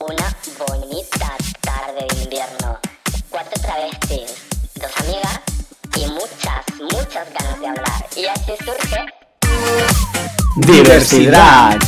una bonita tarde de invierno. Cuatro travestis, dos amigas y muchas, muchas ganas de hablar. Y así surge Diversidad.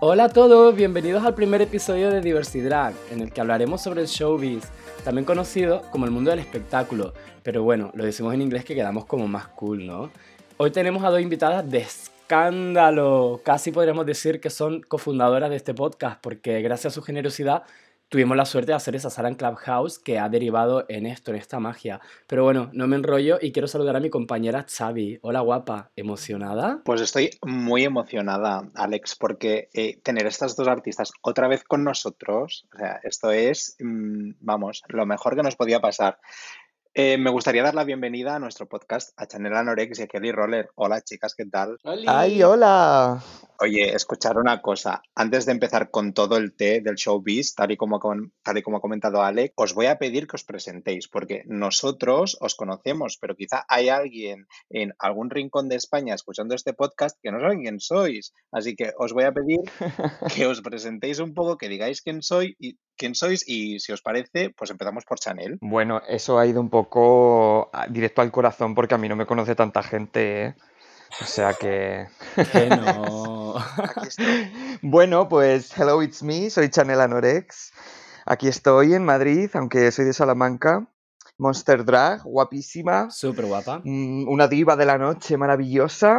Hola a todos, bienvenidos al primer episodio de Diversidad, en el que hablaremos sobre el showbiz, también conocido como el mundo del espectáculo, pero bueno, lo decimos en inglés que quedamos como más cool, ¿no? Hoy tenemos a dos invitadas de escándalo, casi podríamos decir que son cofundadoras de este podcast, porque gracias a su generosidad tuvimos la suerte de hacer esa sala en Clubhouse que ha derivado en esto, en esta magia. Pero bueno, no me enrollo y quiero saludar a mi compañera Xavi. Hola guapa, ¿emocionada? Pues estoy muy emocionada, Alex, porque eh, tener estas dos artistas otra vez con nosotros, o sea, esto es, mm, vamos, lo mejor que nos podía pasar. Eh, me gustaría dar la bienvenida a nuestro podcast a Chanel Anorex y a Kelly Roller. Hola chicas, ¿qué tal? ¡Ay, hola! Oye, escuchar una cosa. Antes de empezar con todo el té del showbiz, tal y como, tal y como ha comentado Alec, os voy a pedir que os presentéis, porque nosotros os conocemos, pero quizá hay alguien en algún rincón de España escuchando este podcast que no saben quién sois. Así que os voy a pedir que os presentéis un poco, que digáis quién soy y quién sois y si os parece, pues empezamos por Chanel. Bueno, eso ha ido un poco directo al corazón porque a mí no me conoce tanta gente, ¿eh? O sea que... que no. bueno, pues hello, it's me, soy Chanel Anorex. Aquí estoy en Madrid, aunque soy de Salamanca. Monster Drag, guapísima. Súper guapa. Mm, una diva de la noche maravillosa.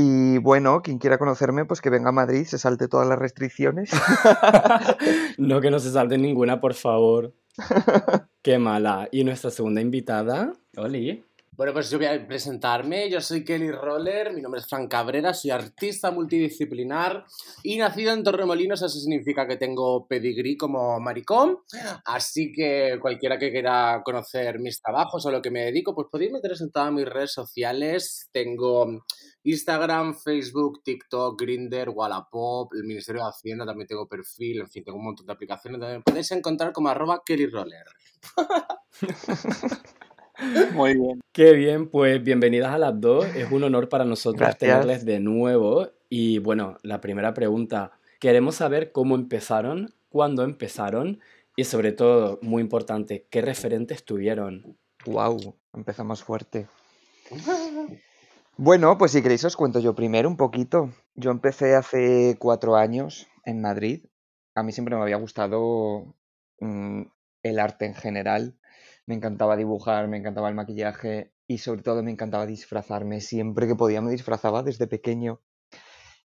Y bueno, quien quiera conocerme, pues que venga a Madrid, se salte todas las restricciones. no que no se salte ninguna, por favor. Qué mala. Y nuestra segunda invitada, Oli. Bueno, pues yo voy a presentarme. Yo soy Kelly Roller, mi nombre es Fran Cabrera, soy artista multidisciplinar y nacido en Torremolinos, eso significa que tengo pedigrí como maricón. Así que cualquiera que quiera conocer mis trabajos o lo que me dedico, pues podéis meteros en todas mis redes sociales. Tengo Instagram, Facebook, TikTok, Grinder, Wallapop, el Ministerio de Hacienda, también tengo perfil, en fin, tengo un montón de aplicaciones donde me podéis encontrar como arroba Kelly Roller. Muy bien. Qué bien, pues bienvenidas a las dos. Es un honor para nosotros tenerles de nuevo. Y bueno, la primera pregunta, queremos saber cómo empezaron, cuándo empezaron y sobre todo, muy importante, qué referentes tuvieron. Wow, empezamos fuerte. Bueno, pues si queréis os cuento yo primero un poquito. Yo empecé hace cuatro años en Madrid. A mí siempre me había gustado mm, el arte en general me encantaba dibujar, me encantaba el maquillaje y sobre todo me encantaba disfrazarme. Siempre que podía me disfrazaba desde pequeño.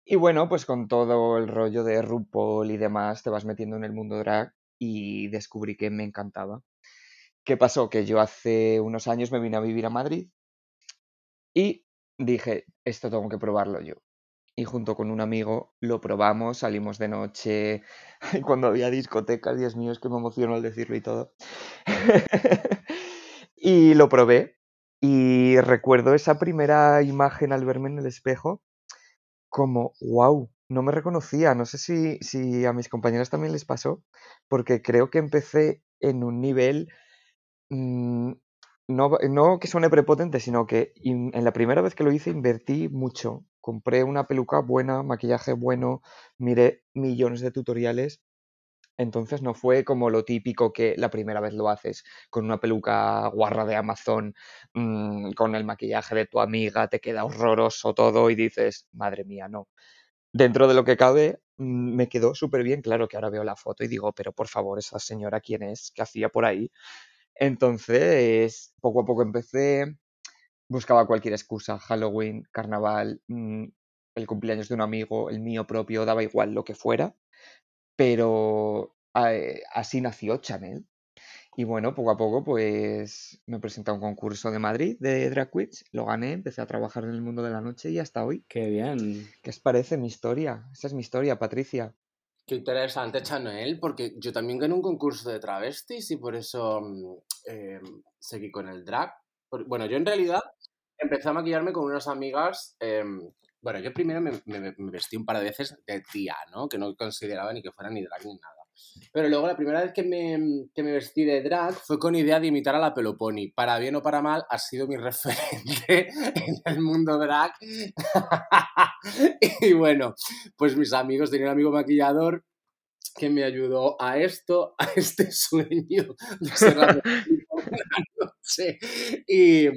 Y bueno, pues con todo el rollo de RuPaul y demás, te vas metiendo en el mundo drag y descubrí que me encantaba. ¿Qué pasó? Que yo hace unos años me vine a vivir a Madrid y dije, esto tengo que probarlo yo y junto con un amigo lo probamos, salimos de noche, cuando había discotecas, Dios mío, es que me emociono al decirlo y todo. y lo probé y recuerdo esa primera imagen al verme en el espejo como, wow, no me reconocía, no sé si, si a mis compañeras también les pasó, porque creo que empecé en un nivel... Mm, no, no, que suene prepotente, sino que en la primera vez que lo hice invertí mucho compré una peluca buena, maquillaje bueno, miré millones de tutoriales. Entonces no fue como lo típico que la primera vez lo haces con una peluca guarra de Amazon, mm, con el maquillaje de tu amiga, te queda horroroso todo y dices, madre mía, no. Dentro de lo que cabe, mm, me quedó súper bien, claro que ahora veo la foto y digo, pero por favor, esa señora, ¿quién es? ¿Qué hacía por ahí? Entonces, poco a poco empecé, buscaba cualquier excusa, Halloween, carnaval, mm, el cumpleaños de un amigo, el mío propio, daba igual lo que fuera, pero eh, así nació Chanel. Y bueno, poco a poco pues me presenté a un concurso de Madrid de Drag Queens, lo gané, empecé a trabajar en el mundo de la noche y hasta hoy. Qué bien. ¿Qué os parece mi historia? Esa es mi historia, Patricia. Qué interesante, Chanel, porque yo también gané un concurso de travestis y por eso mm, em, seguí con el drag. Bueno, yo en realidad empecé a maquillarme con unas amigas. Em, bueno, yo primero me, vestí un par de veces de tía, ¿no? Que no consideraba ni que fuera ni drag ni nada. Pero luego la primera vez que me, que me vestí de drag fue con idea de imitar a la Peloponi. Para bien o para mal, ha sido mi referente en el mundo drag. y bueno, pues mis amigos, tenía un amigo maquillador que me ayudó a esto, a este sueño de ser la Y,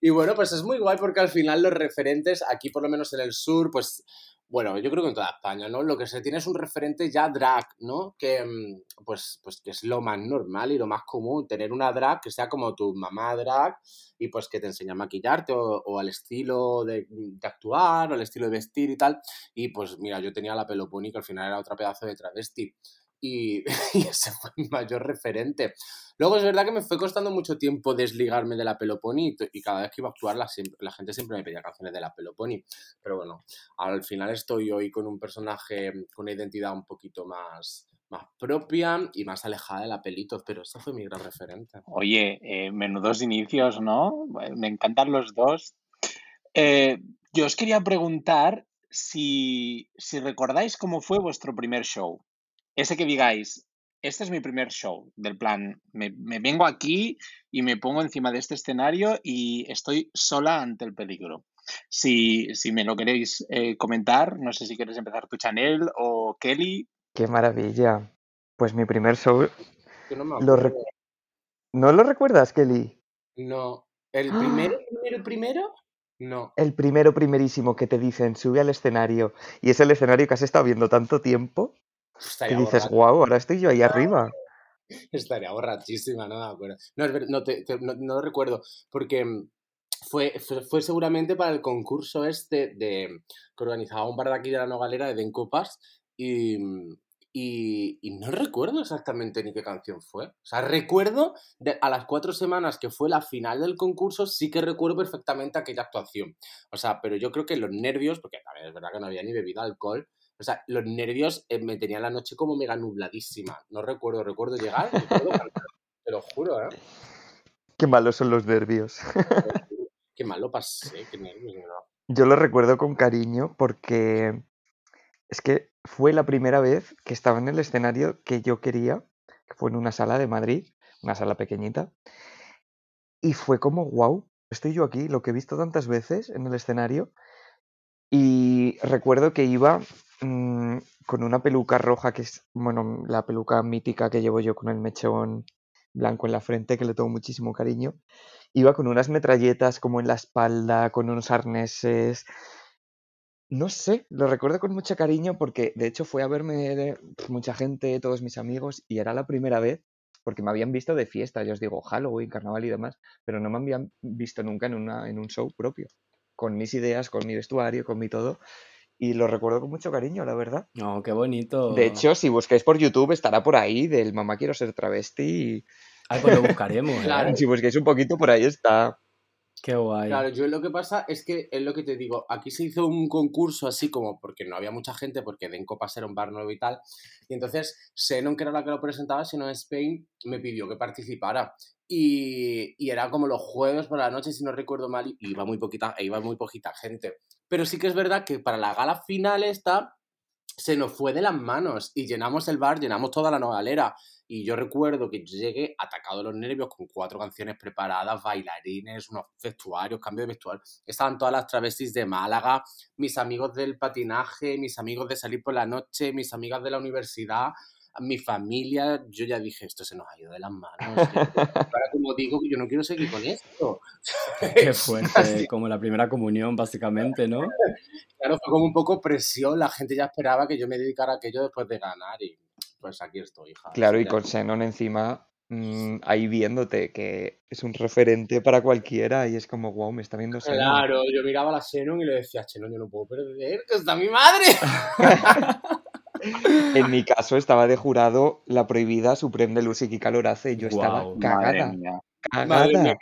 y bueno, pues es muy guay porque al final los referentes, aquí por lo menos en el sur, pues bueno, yo creo que en toda España, ¿no? Lo que se tiene es un referente ya drag, ¿no? Que, mm, pues, pues que es lo más normal y lo más común, tener una drag que sea como tu mamá drag y pues que te enseña a maquillarte o, al estilo de, actuar o al estilo de vestir y tal. Y pues mira, yo tenía la Peloponi que al final era otra pedazo de travesti y, ese fue mi mayor referente. Luego es verdad que me fue costando mucho tiempo desligarme de la Peloponi y, cada vez que iba a actuar la, la, gente siempre me pedía canciones de la Peloponi. Pero bueno, al final estoy hoy con un personaje con una identidad un poquito más, más propia y más alejada de la Pelitos, pero ese fue mi gran referente. Oye, eh, menudos inicios, ¿no? Me encantan los dos. Eh, yo os quería preguntar si, si recordáis cómo fue vuestro primer show ese que digáis, este es mi primer show, del plan, me, vengo aquí y me pongo encima de este escenario y estoy sola ante el peligro. Si, me lo queréis eh, comentar, no sé si quieres empezar tu Chanel o Kelly. Qué maravilla. Pues mi primer show... no, lo ¿No lo recuerdas, Kelly? No. ¿El primero, primero, primero? No. El primero, primerísimo que te dicen, sube al escenario. Y es el escenario que has estado viendo tanto tiempo y dices, guau, ahora estoy yo ahí arriba. Estaría borrachísima, no me acuerdo. No, no, no, no, lo recuerdo, porque mm, fue, fue, seguramente para el concurso este de, que organizaba un bar de aquí de la Nogalera de Den Copas y, mm, y, y, no recuerdo exactamente ni qué canción fue. O sea, recuerdo de, a las cuatro semanas que fue la final del concurso, sí que recuerdo perfectamente aquella actuación. O sea, pero yo creo que los nervios, porque también es verdad que no había ni bebido alcohol, o sea, los nervios eh, me tenían la noche como mega nubladísima. No recuerdo, recuerdo llegar, te lo juro, ¿eh? Qué malos son los nervios. Qué malo pasé, qué nervios, Yo lo recuerdo con cariño porque es que fue la primera vez que estaba en el escenario que yo quería, que fue en una sala de Madrid, una sala pequeñita, y fue como, wow, estoy yo aquí, lo que he visto tantas veces en el escenario, y recuerdo que iba Mm, con una peluca roja que es, bueno, la peluca mítica que llevo yo con el mechón blanco en la frente, que le tengo muchísimo cariño. Iba con unas metralletas como en la espalda, con unos arneses. No sé, lo recuerdo con mucho cariño porque de hecho fue a verme mucha gente, todos mis amigos, y era la primera vez porque me habían visto de fiesta, yo os digo Halloween, carnaval y demás, pero no me habían visto nunca en, una, en un show propio, con mis ideas, con mi vestuario, con mi todo y lo recuerdo con mucho cariño, la verdad. No, qué bonito. De hecho, si buscáis por YouTube, estará por ahí del mamá quiero ser travesti. Ay, pues lo buscaremos. ¿eh? Si buscáis un poquito, por ahí está. Qué guay. Claro, yo lo que pasa es que es lo que te digo, aquí se hizo un concurso así como porque no había mucha gente, porque Den Copas era un bar nuevo y tal, y entonces Senon, que era la que lo presentaba, sino Spain, me pidió que participara. Y, y, era como los jueves por la noche, si no recuerdo mal, y iba muy poquita, e iba muy poquita gente. Pero sí que es verdad que para la gala final esta se nos fue de las manos y llenamos el bar, llenamos toda la nogalera. Y yo recuerdo que yo llegué atacado de los nervios con cuatro canciones preparadas, bailarines, unos vestuarios, cambio de vestuario. Estaban todas las travestis de Málaga, mis amigos del patinaje, mis amigos de salir por la noche, mis amigas de la universidad mi familia, yo ya dije, esto se nos ha ido de las manos. Ahora, como digo, yo no quiero seguir con esto. Qué fuerte, como la primera comunión, básicamente, ¿no? Claro, fue como un poco presión, la gente ya esperaba que yo me dedicara a aquello después de ganar y pues aquí estoy, hija. Claro, y con Xenon encima mm, ahí viéndote que es un referente para cualquiera y es como, wow, me está viendo Xenon. Claro, yo miraba a la Xenon y le decía, Xenon, yo no puedo perder, que está mi madre. En mi caso estaba de jurado la prohibida Supreme de Lucy y Calorace y yo estaba cagada. Cagada.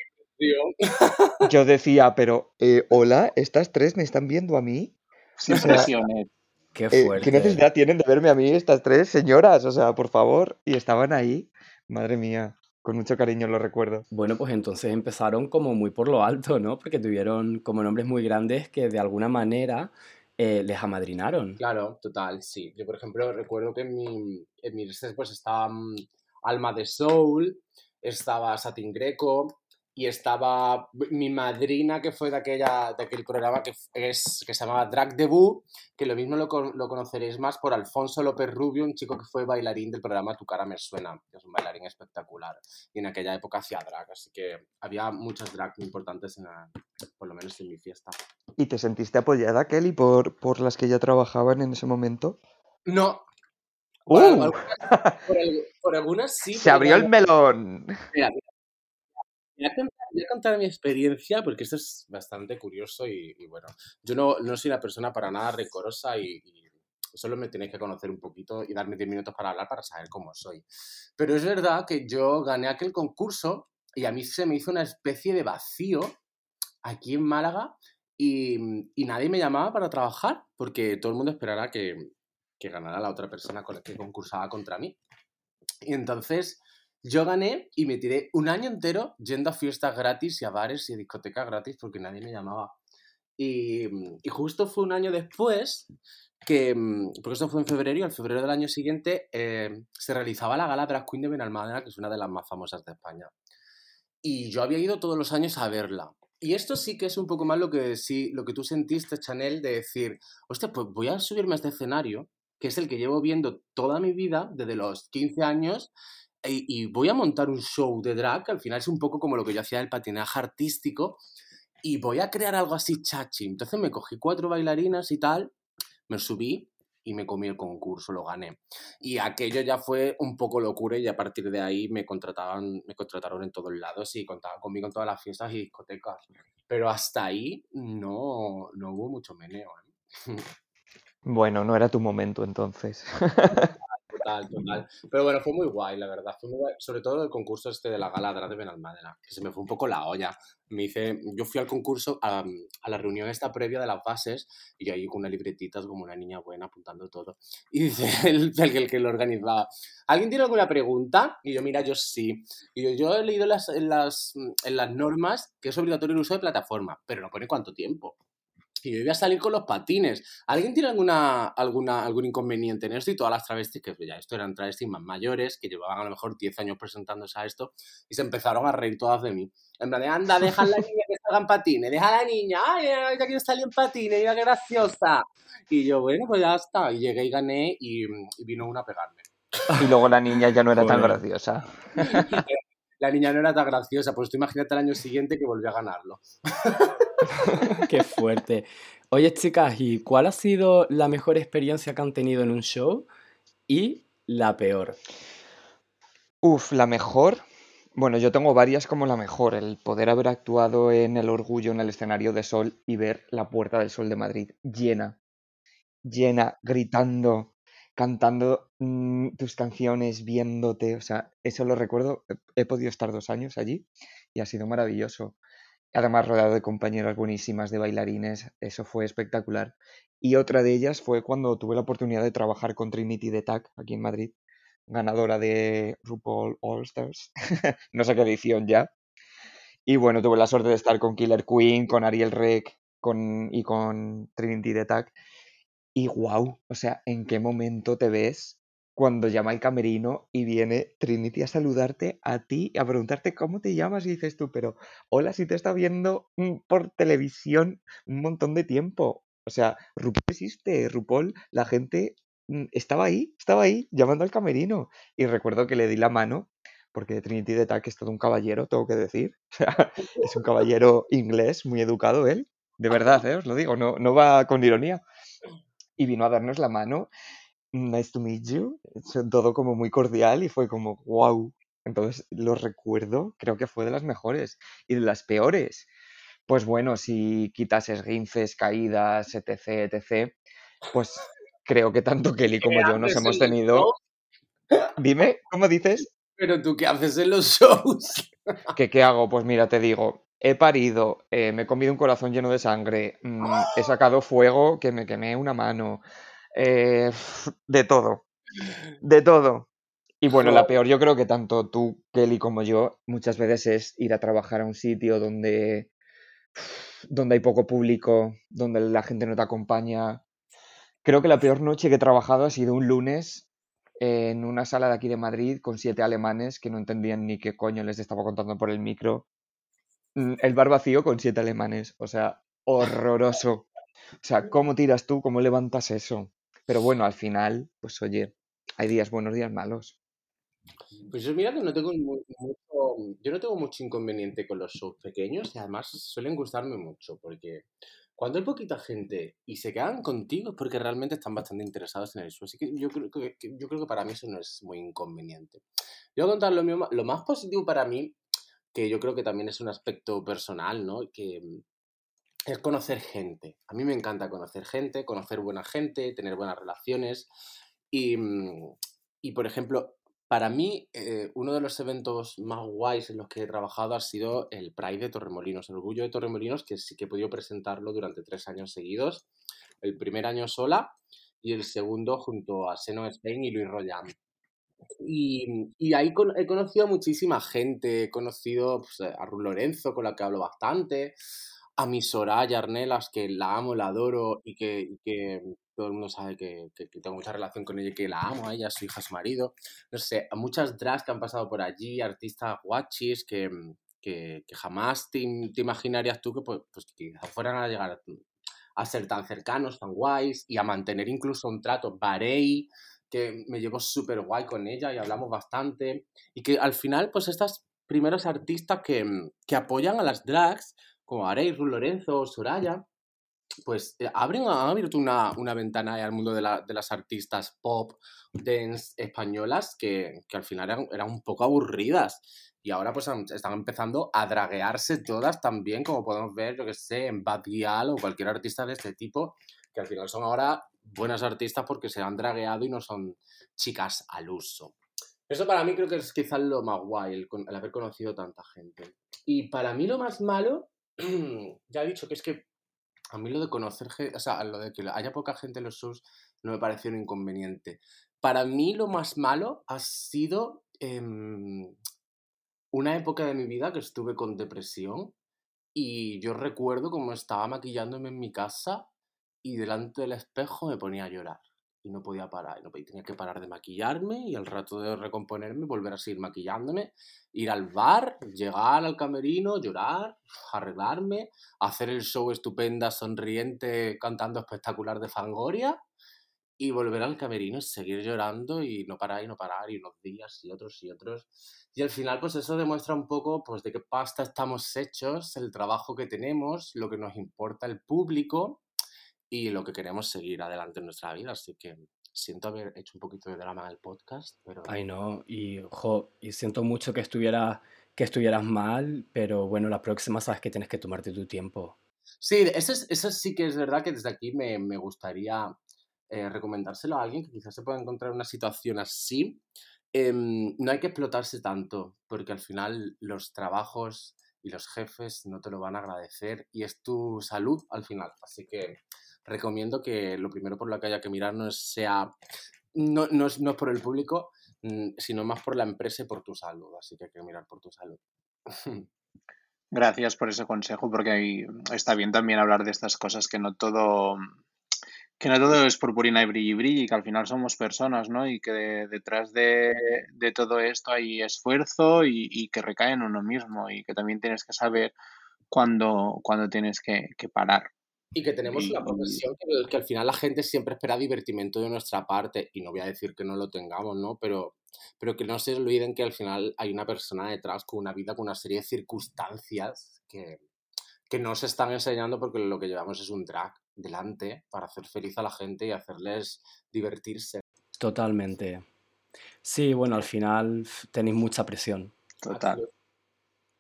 Yo decía, pero eh, hola, estas tres me están viendo a mí. Sin presiones. Qué fuerte. Eh, ¿Qué necesidad tienen de verme a mí estas tres señoras? O sea, por favor. Y estaban ahí. Madre mía. Con mucho cariño lo recuerdo. Bueno, pues entonces empezaron como muy por lo alto, ¿no? Porque tuvieron como nombres muy grandes que de alguna manera eh, les amadrinaron. Claro, total, sí. Yo, por ejemplo, recuerdo que en mi, en pues estaba mm, Alma de Soul, estaba Satin Greco, y estaba mi madrina que fue de, aquella, de aquel programa que, es, que se llamaba Drag Debut, que lo mismo lo, lo, conoceréis más por Alfonso López Rubio, un chico que fue bailarín del programa Tu cara me suena, que es un bailarín espectacular, y en aquella época hacía drag, así que había muchas drag importantes, en por lo menos en mi fiesta. ¿Y te sentiste apoyada, Kelly, por, por las que ya trabajaban en ese momento? No. ¡Uh! Por, algunas, sí. Se abrió el melón. Mira, Voy a, contar, mi experiencia porque esto es bastante curioso y, bueno, yo no, no, soy una persona para nada recorosa y, solo me tenéis que conocer un poquito y darme 10 minutos para hablar para saber cómo soy. Pero es verdad que yo gané aquel concurso y a mí se me hizo una especie de vacío aquí en Málaga y, y nadie me llamaba para trabajar porque todo el mundo esperará que, que ganara la otra persona con la que concursaba contra mí. Y entonces yo gané y me tiré un año entero yendo a fiestas gratis y a bares y a discotecas gratis porque nadie me llamaba. Y, justo fue un año después que, porque esto fue en febrero y en febrero del año siguiente eh, se realizaba la gala Drag Queen de Benalmádena, que es una de las más famosas de España. Y yo había ido todos los años a verla. Y esto sí que es un poco más lo que, sí, lo que tú sentiste, Chanel, de decir, hostia, pues voy a subirme a este escenario, que es el que llevo viendo toda mi vida, desde los 15 años, y, voy a montar un show de drag, que al final es un poco como lo que yo hacía del patinaje artístico, y voy a crear algo así chachi. Entonces me cogí cuatro bailarinas y tal, me subí y me comí el concurso, lo gané. Y aquello ya fue un poco locura y a partir de ahí me contrataban, me contrataron en todos lados y contaban conmigo en todas las fiestas y discotecas. Pero hasta ahí no, no hubo mucho meneo. ¿eh? Bueno, no era tu momento entonces. Total, total. Pero bueno, fue muy guay, la verdad. Fue muy guay. Sobre todo el concurso este de la galadra de Benalmádena, que se me fue un poco la olla. Me hice, yo fui al concurso, a, la reunión esta previa de las bases, y ahí con una libretita como una niña buena apuntando todo. Y dice el, el, que lo organizaba, ¿alguien tiene alguna pregunta? Y yo, mira, yo sí. Y yo, yo he leído las, en, las, en las normas que es obligatorio el uso de plataforma, pero no pone cuánto tiempo y yo iba a salir con los patines. ¿Alguien tiene alguna, alguna, algún inconveniente en esto? Y todas las travestis, que ya esto eran travestis más mayores, que llevaban a lo mejor 10 años presentándose a esto, y se empezaron a reír todas de mí. En plan de, anda, deja a la niña que salga en patines, deja a la niña, ay, ya quiero salir en patines, mira qué graciosa. Y yo, bueno, pues ya está. Y llegué y gané y, vino una a pegarme. Y luego la niña ya no era tan graciosa. la niña no era tan graciosa, pues tú imagínate el año siguiente que volvió a ganarlo. Qué fuerte. Oye, chicas, ¿y cuál ha sido la mejor experiencia que han tenido en un show y la peor? Uf, la mejor. Bueno, yo tengo varias como la mejor. El poder haber actuado en el orgullo en el escenario de Sol y ver la Puerta del Sol de Madrid llena, llena, gritando, cantando mm, tus canciones, viéndote. O sea, eso lo recuerdo. he podido estar dos años allí y ha sido maravilloso. Además, rodeado de compañeras buenísimas, de bailarines, eso fue espectacular. Y otra de ellas fue cuando tuve la oportunidad de trabajar con Trinity de TAC aquí en Madrid, ganadora de RuPaul All Stars, no sé qué edición ya. Y bueno, tuve la suerte de estar con Killer Queen, con Ariel Rec con, y con Trinity de TAC. Y wow, o sea, ¿en qué momento te ves cuando llama el camerino y viene Trinity a saludarte a ti, a preguntarte cómo te llamas y dices tú, pero hola, si te está viendo mm, por televisión un montón de tiempo. O sea, RuPaul existe, RuPaul, la gente mm, estaba ahí, estaba ahí, llamando al camerino. Y recuerdo que le di la mano, porque Trinity de Tac es todo un caballero, tengo que decir. O sea, es un caballero inglés, muy educado él, de verdad, ¿eh? os lo digo, no, no va con ironía. Y vino a darnos la mano nice to meet you, todo como muy cordial y fue como, wow. Entonces lo recuerdo, creo que fue de las mejores y de las peores. Pues bueno, si quitas esguinces, caídas, etc., etc., pues creo que tanto Kelly como yo nos hemos tenido... Dime, ¿cómo dices? Pero tú, ¿qué haces en los shows? ¿Qué, qué hago? Pues mira, te digo, he parido, eh, me he comido un corazón lleno de sangre, mm, he sacado fuego que me quemé una mano, eh, de todo, de todo. Y bueno, la peor yo creo que tanto tú, Kelly, como yo, muchas veces es ir a trabajar a un sitio donde, donde hay poco público, donde la gente no te acompaña. Creo que la peor noche que he trabajado ha sido un lunes en una sala de aquí de Madrid con siete alemanes que no entendían ni qué coño les estaba contando por el micro. mm, el bar vacío con siete alemanes. O sea, horroroso. O sea, ¿cómo tiras tú? ¿Cómo levantas eso? Pero bueno, al final, pues oye, hay días buenos, días malos. Pues yo mira que no tengo mu- mucho, yo no tengo mucho inconveniente con los shows pequeños y además suelen gustarme mucho porque cuando hay poquita gente y se quedan contigo es porque realmente están bastante interesados en el show. Así que yo creo que, yo creo que para mí eso no es muy inconveniente. Yo voy a contar lo, mío, lo más positivo para mí, que yo creo que también es un aspecto personal, ¿no? Que es conocer gente. A mí me encanta conocer gente, conocer buena gente, tener buenas relaciones. Y, mm, y, por ejemplo, para mí, eh, uno de los eventos más guays en los que he trabajado ha sido el Pride de Torremolinos, el Orgullo de Torremolinos, que sí que he podido presentarlo durante tres años seguidos. El primer año sola y el segundo junto a Seno Spain y Luis Royan. Y, y ahí he conocido a muchísima gente, he conocido pues, a Ruth Lorenzo, con la que hablo bastante, a mi Soraya Arnelas, que la amo, la adoro y que, y que todo el mundo sabe que, que- tengo mucha relación con ella y que la amo a ella, su hija, su marido. No sé, a muchas drags que han pasado por allí, artistas guachis que, que, jamás te, te imaginarías tú que pues, pues, quizás fueran a llegar a, a ser tan cercanos, tan guays y a mantener incluso un trato. Barei, que me llevo súper guay con ella y hablamos bastante. Y que al final, pues estas primeros artistas que, que apoyan a las drags, como Arey, Lorenzo Soraya, pues eh, abren, han abierto una, una ventana al mundo de, la- de las artistas pop, dance españolas que, que al final eran, un poco aburridas. Y ahora pues están empezando a draguearse todas también, como podemos ver, yo que sé, en Bad Gyal o cualquier artista de este tipo, que al final son ahora buenas artistas porque se han dragueado y no son chicas al uso. Eso para mí creo que es quizás lo más guay, el, el haber conocido tanta gente. Y para mí lo más malo, ya he dicho que es que a mí lo de conocer, o sea, lo de que haya poca gente en los shows no me pareció un inconveniente. Para mí lo más malo ha sido em, una época de mi vida que estuve con depresión y yo recuerdo como estaba maquillándome en mi casa y delante del espejo me ponía a llorar y no podía parar, no podía- tenía que parar de maquillarme y al rato de recomponerme volver a seguir maquillándome, ir al bar, llegar al camerino, llorar, arreglarme, hacer el show estupenda, sonriente, cantando espectacular de Fangoria y volver al camerino y seguir llorando y no parar y no parar y unos días y otros y otros. Y al final pues eso demuestra un poco pues de qué pasta estamos hechos, el trabajo que tenemos, lo que nos importa el público y lo que queremos seguir adelante en nuestra vida. Así que siento haber hecho un poquito de drama en el podcast, pero... Ay, no, y, jo, y siento mucho que estuvieras, que estuvieras mal, pero bueno, la próxima sabes que tienes que tomarte tu tiempo. Sí, eso, es- eso sí que es verdad que desde aquí me, me gustaría eh, recomendárselo a alguien que quizás se pueda encontrar en una situación así. Em, no hay que explotarse tanto, porque al final los trabajos y los jefes no te lo van a agradecer y es tu salud al final. Así que recomiendo que lo primero por lo que haya que mirar no es- sea, no, no es, no es por el público, mm, sino más por la empresa y por tu salud. Así que hay que mirar por tu salud. Gracias por ese consejo, porque ahí está bien también hablar de estas cosas, que no todo, que no todo es purpurina y brilli brilli, que al final somos personas, ¿no? Y que de- detrás de, de todo esto hay esfuerzo y, que recae en uno mismo, y que también tienes que saber cuándo, cuándo tienes que parar. Y que tenemos Y, una profesión que, que al final la gente siempre espera divertimento de nuestra parte, y no voy a decir que no lo tengamos, ¿no? Pero, pero que no se olviden que al final hay una persona detrás con una vida, con una serie de circunstancias que, que no se están enseñando porque lo que llevamos es un drag delante para hacer feliz a la gente y hacerles divertirse. Totalmente. Sí, bueno, al final tenéis mucha presión. total.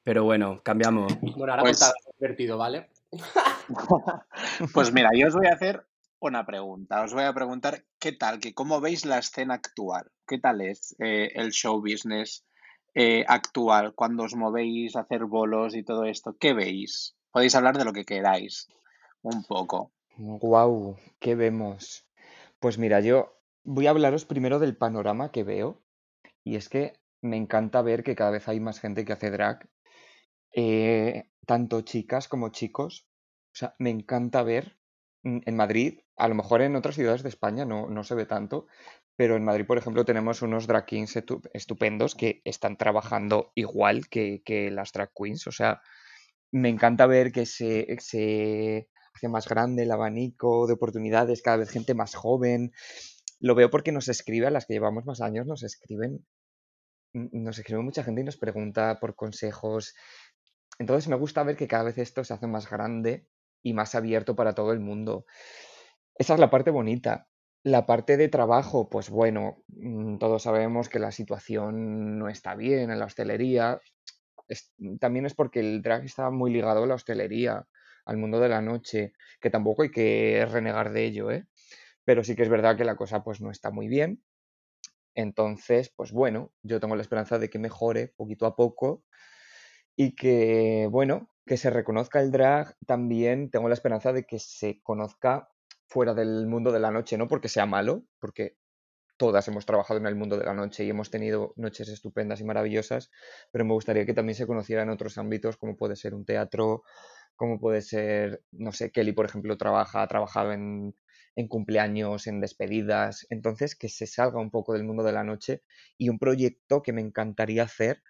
Pero bueno, cambiamos. Bueno, ahora Pues- divertido, ¿vale? Pues mira, yo os voy a hacer una pregunta. Os voy a preguntar qué tal, que cómo veis la escena actual. ¿Qué tal es eh, el show business eh, actual cuando os movéis a hacer bolos y todo esto? ¿Qué veis? Podéis hablar de lo que queráis, un poco. Guau, ¿qué vemos? Pues mira, yo voy a hablaros primero del panorama que veo. Y es que me encanta ver que cada vez hay más gente que hace drag, eh, tanto chicas como chicos. O sea, me encanta ver mm, en Madrid, a lo mejor en otras ciudades de España no, no se ve tanto, pero en Madrid, por ejemplo, tenemos unos drag estu- estupendos que están trabajando igual que, que las drag queens. O sea, me encanta ver que se, se hace más grande el abanico de oportunidades, cada vez gente más joven. Lo veo porque nos escribe, a las que llevamos más años, nos escriben, nos escribe mucha gente y nos pregunta por consejos. Entonces me gusta ver que cada vez esto se hace más grande y más abierto para todo el mundo. Esa es la parte bonita. La parte de trabajo, pues bueno, mm, todos sabemos que la situación no está bien en la hostelería. también es porque el drag está muy ligado a la hostelería, al mundo de la noche, que tampoco hay que renegar de ello, ¿eh? Pero sí que es verdad que la cosa pues no está muy bien. Entonces, pues bueno, yo tengo la esperanza de que mejore poquito a poco y que, bueno, que se reconozca el drag, también tengo la esperanza de que se conozca fuera del mundo de la noche, no porque sea malo, porque todas hemos trabajado en el mundo de la noche y hemos tenido noches estupendas y maravillosas, pero me gustaría que también se conociera en otros ámbitos, como puede ser un teatro, como puede ser, no sé, Kelly, por ejemplo, trabaja, ha trabajado en, en cumpleaños, en despedidas, entonces que se salga un poco del mundo de la noche y un proyecto que me encantaría hacer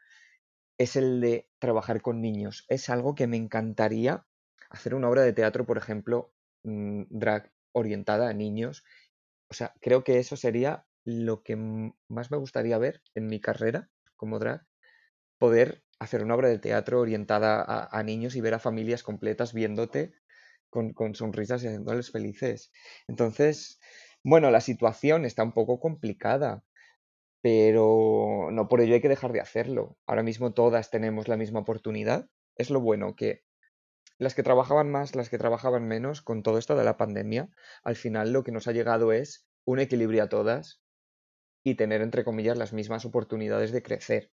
es el de trabajar con niños. Es algo que me encantaría hacer una obra de teatro, por ejemplo, mm, drag orientada a niños. O sea, creo que eso sería lo que más me gustaría ver en mi carrera como drag, poder hacer una obra de teatro orientada a, niños y ver a familias completas viéndote con, con sonrisas y haciéndoles felices. Entonces, bueno, la situación está un poco complicada pero no por ello hay que dejar de hacerlo. Ahora mismo todas tenemos la misma oportunidad. Es lo bueno que las que trabajaban más, las que trabajaban menos, con todo esto de la pandemia, al final lo que nos ha llegado es un equilibrio a todas y tener, entre comillas, las mismas oportunidades de crecer,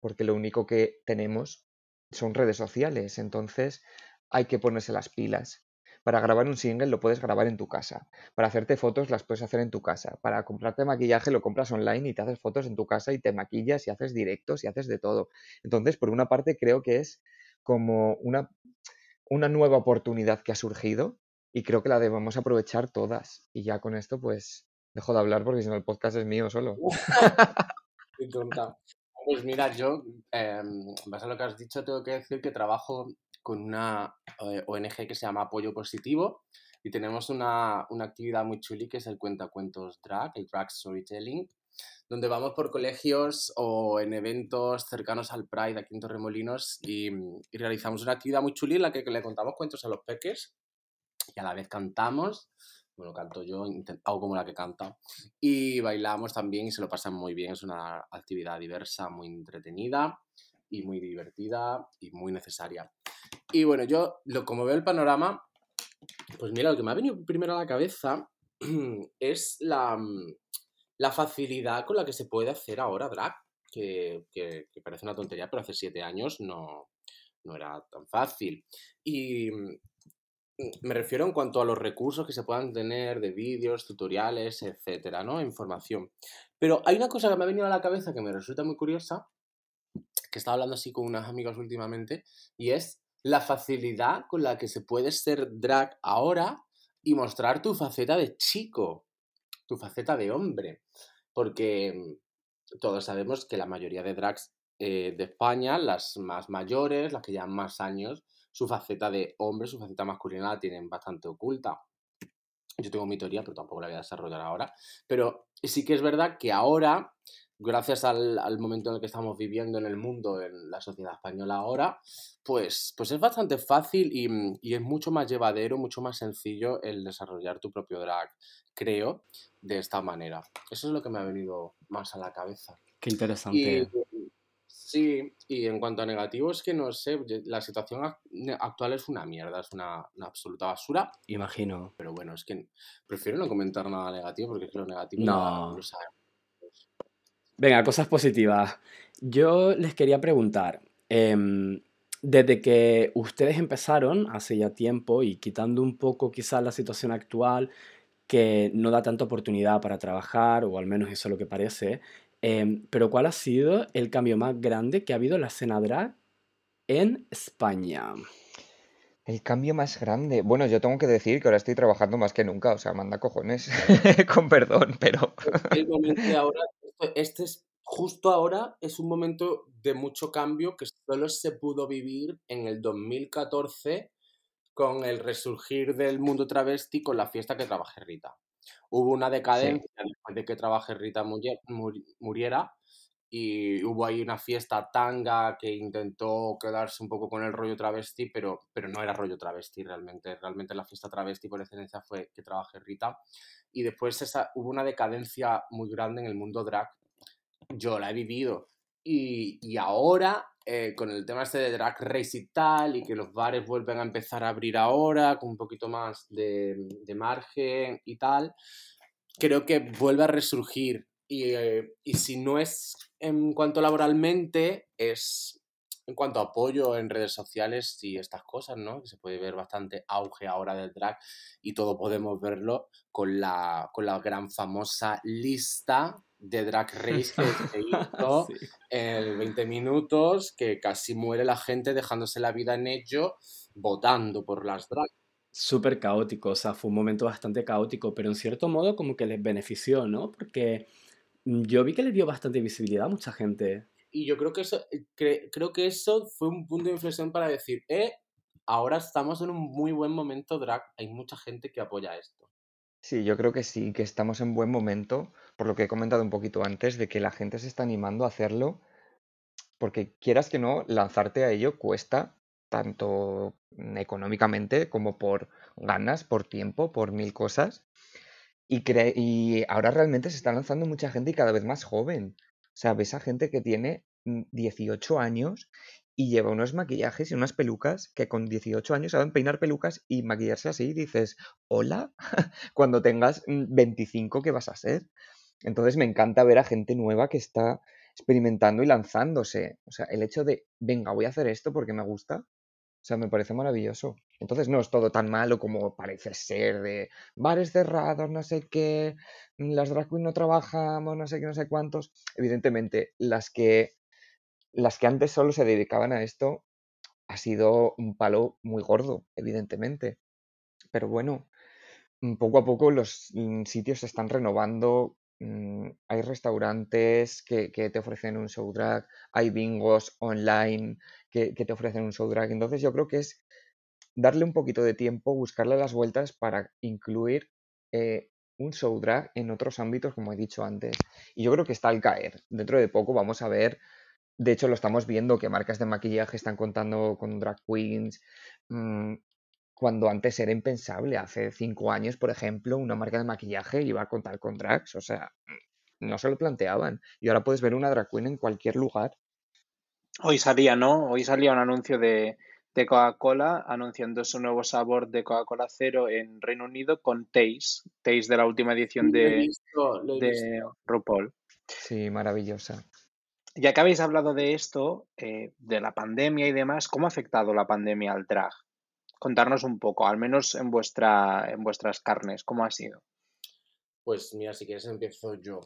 porque lo único que tenemos son redes sociales, entonces hay que ponerse las pilas. Para grabar un single lo puedes grabar en tu casa. Para hacerte fotos las puedes hacer en tu casa. Para comprarte maquillaje lo compras online y te haces fotos en tu casa y te maquillas y haces directos y haces de todo. Entonces, por una parte, creo que es como una, una nueva oportunidad que ha surgido y creo que la debemos aprovechar todas. Y ya con esto, pues, dejo de hablar porque si no el podcast es mío solo. Pues mira, yo, eh, a lo que has dicho, tengo que decir que trabajo con una eh, ONG que se llama Apoyo Positivo y tenemos una, una, actividad muy chuli que es el cuentacuentos drag, el drag storytelling, donde vamos por colegios o en eventos cercanos al Pride aquí en Torremolinos y, y realizamos una actividad muy chuli en la que le contamos cuentos a los peques y a la vez cantamos bueno, canto yo, hago como la que canta. Y bailamos también y se lo pasan muy bien. Es una actividad diversa, muy entretenida y muy divertida y muy necesaria. Y bueno, yo, lo, como veo el panorama, pues mira, lo que me ha venido primero a la cabeza es la, mm, la facilidad con la que se puede hacer ahora drag, que, que, parece una tontería, pero hace siete años no, no era tan fácil. Y mm, me refiero en cuanto a los recursos que se puedan tener de vídeos, tutoriales, etcétera, ¿no? Información. Pero hay una cosa que me ha venido a la cabeza que me resulta muy curiosa, que estaba hablando así con unas amigas últimamente, y es la facilidad con la que se puede ser drag ahora y mostrar tu faceta de chico, tu faceta de hombre. Porque mm, todos sabemos que la mayoría de drags eh, de España, las más mayores, las que llevan más años, su faceta de hombre, su faceta masculina la tienen bastante oculta. Yo tengo mi teoría, pero tampoco la voy a desarrollar ahora. Pero sí que es verdad que ahora gracias al, momento en el que estamos viviendo en el mundo, en la sociedad española ahora, pues, pues es bastante fácil y, es mucho más llevadero, mucho más sencillo el desarrollar tu propio drag, creo, de esta manera. Eso es lo que me ha venido más a la cabeza. Qué interesante. sí, y en cuanto a negativos, que no sé, la situación actual es una mierda, es una, absoluta basura. Imagino. Pero bueno, es que prefiero no comentar nada negativo porque es que lo negativo no. lo Venga, cosas positivas. Yo les quería preguntar, em, desde que ustedes empezaron hace ya tiempo y quitando un poco quizás la situación actual que no da tanta oportunidad para trabajar, o al menos eso es lo que parece, em, pero ¿cuál ha sido el cambio más grande que ha habido en la escena drag en España? El cambio más grande. Bueno, yo tengo que decir que ahora estoy trabajando más que nunca, o sea, manda cojones, con perdón, pero... El este es, justo ahora es un momento de mucho cambio que solo se pudo vivir en el 2014 con el resurgir del mundo travesti con la fiesta que trabaje Rita. Hubo una decadencia después de que trabaje Rita muriera y hubo ahí una fiesta tanga que intentó quedarse un poco con el rollo travesti, pero, pero no era rollo travesti realmente. Realmente la fiesta travesti por excelencia fue que trabajé Rita. Y después esa, hubo una decadencia muy grande en el mundo drag. Yo la he vivido. Y, y ahora, eh, con el tema este de drag race y tal, y que los bares vuelven a empezar a abrir ahora, con un poquito más de, de margen y tal, creo que vuelve a resurgir. Y, eh, y si no es en cuanto laboralmente, es en cuanto a apoyo en redes sociales y estas cosas, ¿no? Que se puede ver bastante auge ahora del drag y todo podemos verlo con la, con la gran famosa lista de Drag Race que se hizo en 20 minutos, que casi muere la gente dejándose la vida en ello, votando por las drag. Súper caótico, o sea, fue un momento bastante caótico, pero en cierto modo como que les benefició, ¿no? Porque yo vi que le dio bastante visibilidad a mucha gente. Y yo creo que eso, eh, creo que eso fue un punto de inflexión para decir, eh, ahora estamos en un muy buen momento drag, hay mucha gente que apoya esto. Sí, yo creo que sí, que estamos en buen momento, por lo que he comentado un poquito antes, de que la gente se está animando a hacerlo, porque quieras que no, lanzarte a ello cuesta tanto económicamente como por ganas, por tiempo, por mil cosas. Y, ahora realmente se está lanzando mucha gente y cada vez más joven. O sea, ves a gente que tiene 18 mm, años y lleva unos maquillajes y unas pelucas que con 18 años saben peinar pelucas y maquillarse así y dices, hola, cuando tengas 25, mm, ¿qué vas a ser? Entonces me encanta ver a gente nueva que está experimentando y lanzándose. O sea, el hecho de, venga, voy a hacer esto porque me gusta, o sea, me parece maravilloso. Entonces no es todo tan malo como parece ser de bares cerrados, no sé qué, mm, las drag queens no trabajamos, no sé qué, no sé cuántos. Evidentemente, las que, las que antes solo se dedicaban a esto ha sido un palo muy gordo, evidentemente. Pero bueno, mm, poco a poco los mm, sitios se están renovando. Hay restaurantes que, que te ofrecen un show drag, hay bingos online que, te ofrecen un show drag. Entonces yo creo que es darle un poquito de tiempo, buscarle las vueltas para incluir eh, un show drag en otros ámbitos, como he dicho antes. Y yo creo que está al caer. Dentro de poco vamos a ver, de hecho lo estamos viendo, que marcas de maquillaje están contando con drag queens. Mm, cuando antes era impensable, hace cinco años, por ejemplo, una marca de maquillaje iba a contar con drags, o sea, no se lo planteaban. Y ahora puedes ver una drag queen en cualquier lugar Hoy salía, ¿no? Hoy salía un anuncio de, Coca-Cola anunciando su nuevo sabor de Coca-Cola Cero en Reino Unido con Taste, Taste de la última edición de, de RuPaul. Sí, maravillosa. Ya que habéis hablado de esto, eh, de la pandemia y demás, ¿cómo ha afectado la pandemia al drag? Contarnos un poco, al menos en, vuestra, en vuestras carnes, ¿cómo ha sido? Pues mira, si quieres empiezo yo.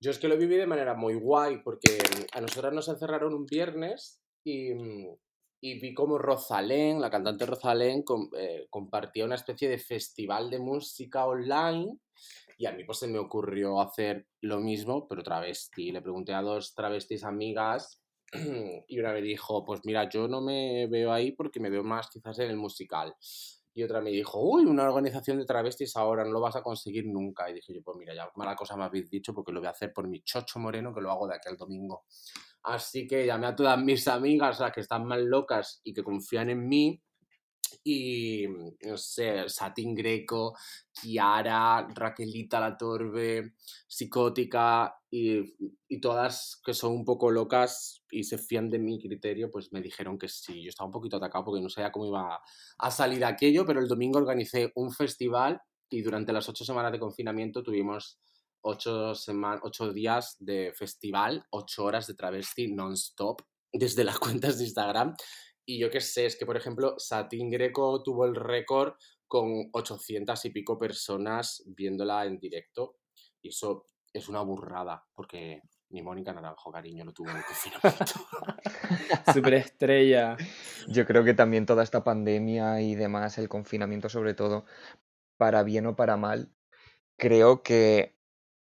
Yo es que lo viví de manera muy guay porque a nosotras nos encerraron un viernes y, vi como Rosalén, la cantante Rosalén, eh, compartía una especie de festival de música online y a mí pues se me ocurrió hacer lo mismo, pero travesti. Le pregunté a dos travestis amigas y una me dijo, pues mira, yo no me veo ahí porque me veo más quizás en el musical. Y otra me dijo, uy, una organización de travestis ahora, no lo vas a conseguir nunca. Y dije yo, pues mira, ya mala cosa me habéis dicho porque lo voy a hacer por mi chocho moreno que lo hago de aquel domingo. Así que llamé a todas mis amigas, las que están más locas y que confían en mí, y no sé, Satin Greco, Kiara, Raquelita La Torbe, Psicótica y, y, todas que son un poco locas y se fían de mi criterio, pues me dijeron que sí. Yo estaba un poquito atacado porque no sabía cómo iba a salir aquello, pero el domingo organicé un festival y durante las ocho semanas de confinamiento tuvimos ocho, ocho días de festival, ocho horas de travesti non-stop desde las cuentas de Instagram y yo qué sé, es que por ejemplo, Satín Greco tuvo el récord con 800 y pico personas viéndola en directo. Y eso es una burrada, porque ni Mónica Naranjo, cariño, lo tuvo en el confinamiento. estrella. Yo creo que también toda esta pandemia y demás, el confinamiento sobre todo, para bien o para mal, creo que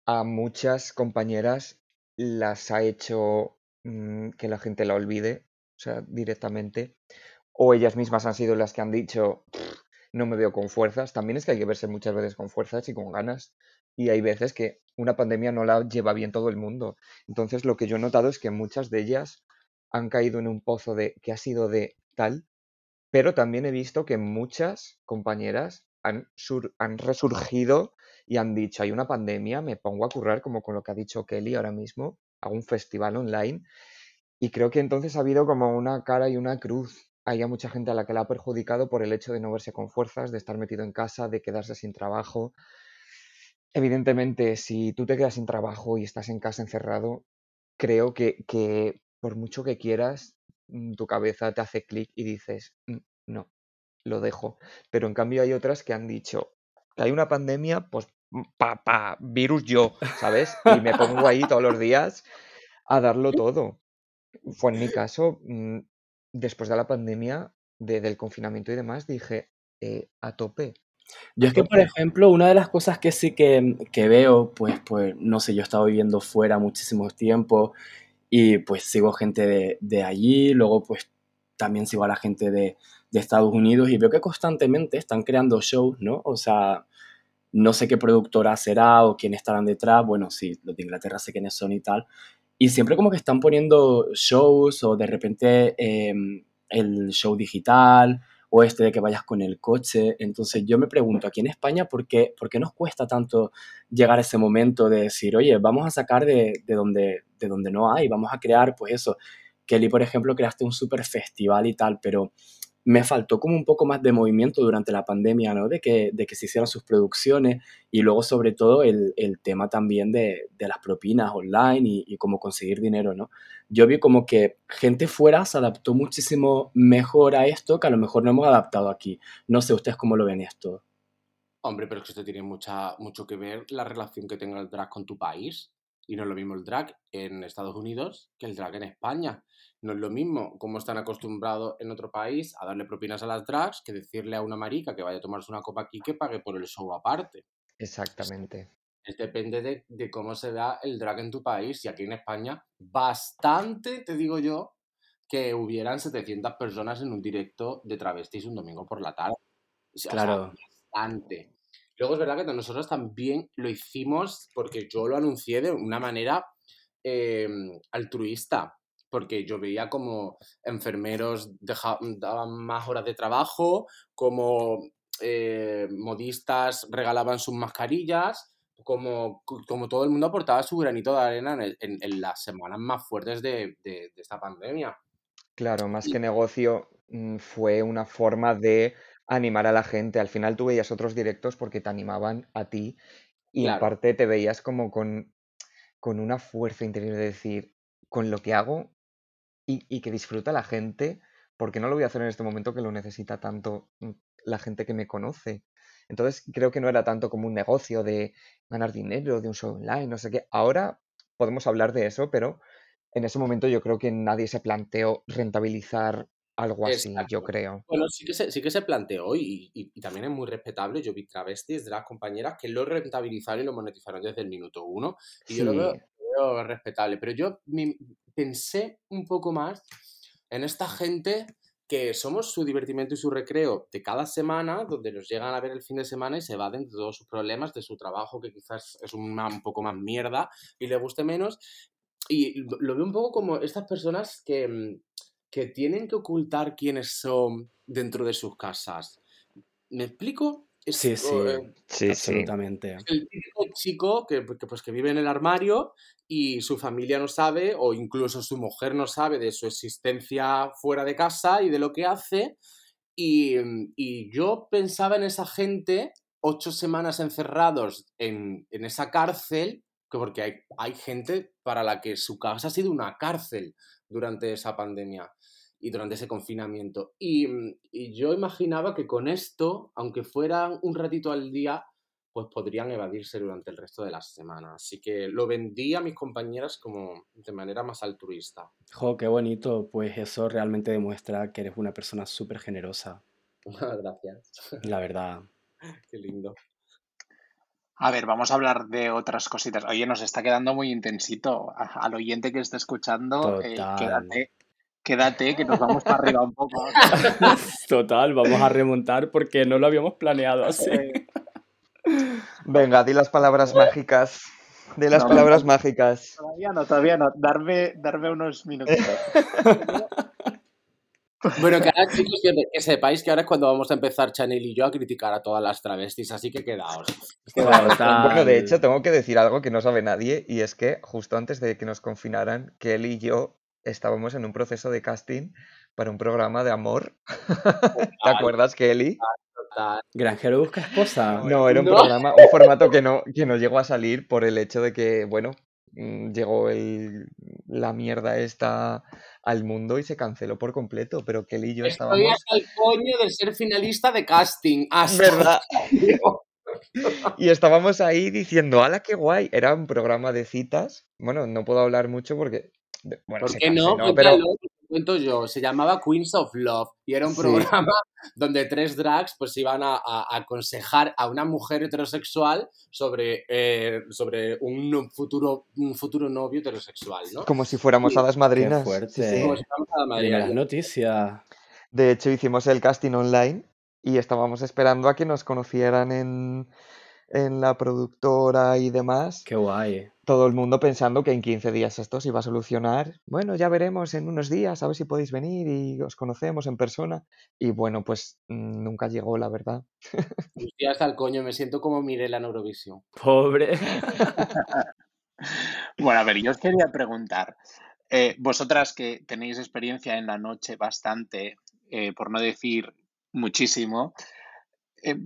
a muchas compañeras las ha hecho mm, que la gente la olvide, o sea, directamente. O ellas mismas han sido las que han dicho, no me veo con fuerzas. También es que hay que verse muchas veces con fuerzas y con ganas. Y hay veces que una pandemia no la lleva bien todo el mundo. Entonces, lo que yo he notado es que muchas de ellas han caído en un pozo de que ha sido de tal, pero también he visto que muchas compañeras han, han resurgido y han dicho, hay una pandemia, me pongo a currar como con lo que ha dicho Kelly ahora mismo, hago un festival online y creo que entonces ha habido como una cara y una cruz. Hay mucha gente a la que la ha perjudicado por el hecho de no verse con fuerzas, de estar metido en casa, de quedarse sin trabajo. Evidentemente, si tú te quedas sin trabajo y estás en casa encerrado, creo que, que por mucho que quieras, mm, tu cabeza te hace clic y dices, "Mm, no, lo dejo. Pero en cambio hay otras que han dicho, que hay una pandemia, pues pa, virus yo, ¿sabes? Y me pongo ahí todos los días a darlo todo. Fue en mi caso, mm, después de la pandemia, del confinamiento y demás, dije, eh, a tope. Yo es que, por ejemplo, una de las cosas que sí que, que, veo, pues, pues, no sé, yo he estado viviendo fuera muchísimo tiempo y pues sigo gente de, de allí, luego pues también sigo a la gente de, de, Estados Unidos y veo que constantemente están creando shows, ¿no? O sea, no sé qué productora será o quién estarán detrás, bueno, sí, los de Inglaterra sé quiénes son y tal, y siempre como que están poniendo shows o de repente em, el show digital o este de que vayas con el coche. Entonces yo me pregunto, aquí en España, ¿por qué, por qué nos cuesta tanto llegar a ese momento de decir, oye, vamos a sacar de, de, donde, de donde no hay, vamos a crear, pues eso. Kelly, por ejemplo, creaste un super festival y tal, pero me faltó como un poco más de movimiento durante la pandemia, ¿no? De que, de que se hicieran sus producciones y luego sobre todo el, el tema también de, de, las propinas online y, cómo conseguir dinero, ¿no? Yo vi como que gente fuera se adaptó muchísimo mejor a esto que a lo mejor no hemos adaptado aquí. No sé ustedes cómo lo ven esto. Hombre, pero es que esto tiene mucha, mucho que ver la relación que tenga el drag con tu país. Y no es lo mismo el drag en Estados Unidos que el drag en España. No es lo mismo como están acostumbrados en otro país a darle propinas a las drags que decirle a una marica que vaya a tomarse una copa aquí que pague por el show aparte. Exactamente. Es, depende de, de, cómo se vea el drag en tu país. Y aquí en España, bastante, te digo yo, que hubieran 700 personas en un directo de travestis un domingo por la tarde. O sea, claro. bastante. Luego es verdad que nosotros también lo hicimos porque yo lo anuncié de una manera eh, altruista porque yo veía como enfermeros daban más horas de trabajo, como eh, modistas regalaban sus mascarillas, como, como todo el mundo aportaba su granito de arena en, en, en las semanas más fuertes de, de, de esta pandemia. Claro, más y... que negocio mm, fue una forma de animar a la gente. Al final tú veías otros directos porque te animaban a ti y claro. en parte te veías como con, con una fuerza interior de decir, con lo que hago y, y, que disfruta la gente, porque no lo voy a hacer en este momento que lo necesita tanto mm, la gente que me conoce. Entonces creo que no era tanto como un negocio de ganar dinero, de un show online, no sé qué. Ahora podemos hablar de eso, pero en ese momento yo creo que nadie se planteó rentabilizar algo así, Exacto. yo creo. Bueno, sí que se, sí que se planteó y, y, y, también es muy respetable. Yo vi travestis de las compañeras que lo rentabilizaron y lo monetizaron desde el minuto uno. Y Sí, yo lo veo, lo veo respetable. Pero yo me, pensé un poco más en esta gente que somos su divertimento y su recreo de cada semana, donde nos llegan a ver el fin de semana y se evaden de todos sus problemas, de su trabajo, que quizás es un, un poco más mierda y le guste menos. Y lo veo un poco como estas personas que, mm, que tienen que ocultar quiénes son dentro de sus casas. ¿Me explico? Es, sí, sí, eh, sí, absolutamente. Sí. El típico chico que, que, pues, que vive en el armario y su familia no sabe, o incluso su mujer no sabe de su existencia fuera de casa y de lo que hace. Y, y yo pensaba en esa gente ocho semanas encerrados en, en esa cárcel, porque hay, hay gente para la que su casa ha sido una cárcel durante esa pandemia y durante ese confinamiento. Y, y, yo imaginaba que con esto, aunque fuera un ratito al día, pues podrían evadirse durante el resto de la semana. Así que lo vendí a mis compañeras como de manera más altruista. Jo, qué bonito. Pues eso realmente demuestra que eres una persona súper generosa. Gracias. La verdad. Qué lindo. A ver, vamos a hablar de otras cositas. Oye, nos está quedando muy intensito. Al oyente que esté escuchando, eh, quédate, quédate, que nos vamos para arriba un poco. Total, vamos a remontar porque no lo habíamos planeado así. Eh, Venga, di las palabras mágicas. Di las No, palabras mágicas. todavía no, todavía no. Darme, darme unos minutitos. Bueno, que ahora, chicos, que, que sepáis que ahora es cuando vamos a empezar Chanel y yo a criticar a todas las travestis, así que quedaos. Bueno, de hecho, tengo que decir algo que no sabe nadie, y es que justo antes de que nos confinaran, que él y yo estábamos en un proceso de casting para un programa de amor. ¿Te acuerdas, Kelly? Total. Granjero busca esposa. No, era un No. programa, un formato que no, que no llegó a salir por el hecho de que, bueno, mm, llegó el, la mierda esta al mundo y se canceló por completo, pero Kelly y yo Estoy estábamos... hasta el coño de ser finalista de casting. Hasta ¿Verdad? Y estábamos ahí diciendo, ¡hala, qué guay! Era un programa de citas. Bueno, no puedo hablar mucho porque... Bueno, ¿Por qué no? pero te cuento yo. Se llamaba Queens of Love y era un Sí. programa donde tres drags pues iban a, a- a aconsejar a una mujer heterosexual sobre, eh, sobre un no- futuro, un futuro novio heterosexual, ¿no? como si fuéramos hadas madrinas. Sí, fuerte. sí. Como si fuéramos a la noticias. De hecho, hicimos el casting online y estábamos esperando a que nos conocieran en, en la productora y demás. Qué guay. Todo el mundo pensando que en 15 días esto se iba a solucionar. Bueno, ya veremos en unos días, a ver si podéis venir y os conocemos en persona. Y bueno, pues mm, nunca llegó, la verdad. Estoy hasta el coño, me siento como Mirela en Eurovisión. Pobre. Bueno, a ver, yo os quería preguntar, eh, vosotras que tenéis experiencia en la noche bastante, eh, por no decir muchísimo, eh,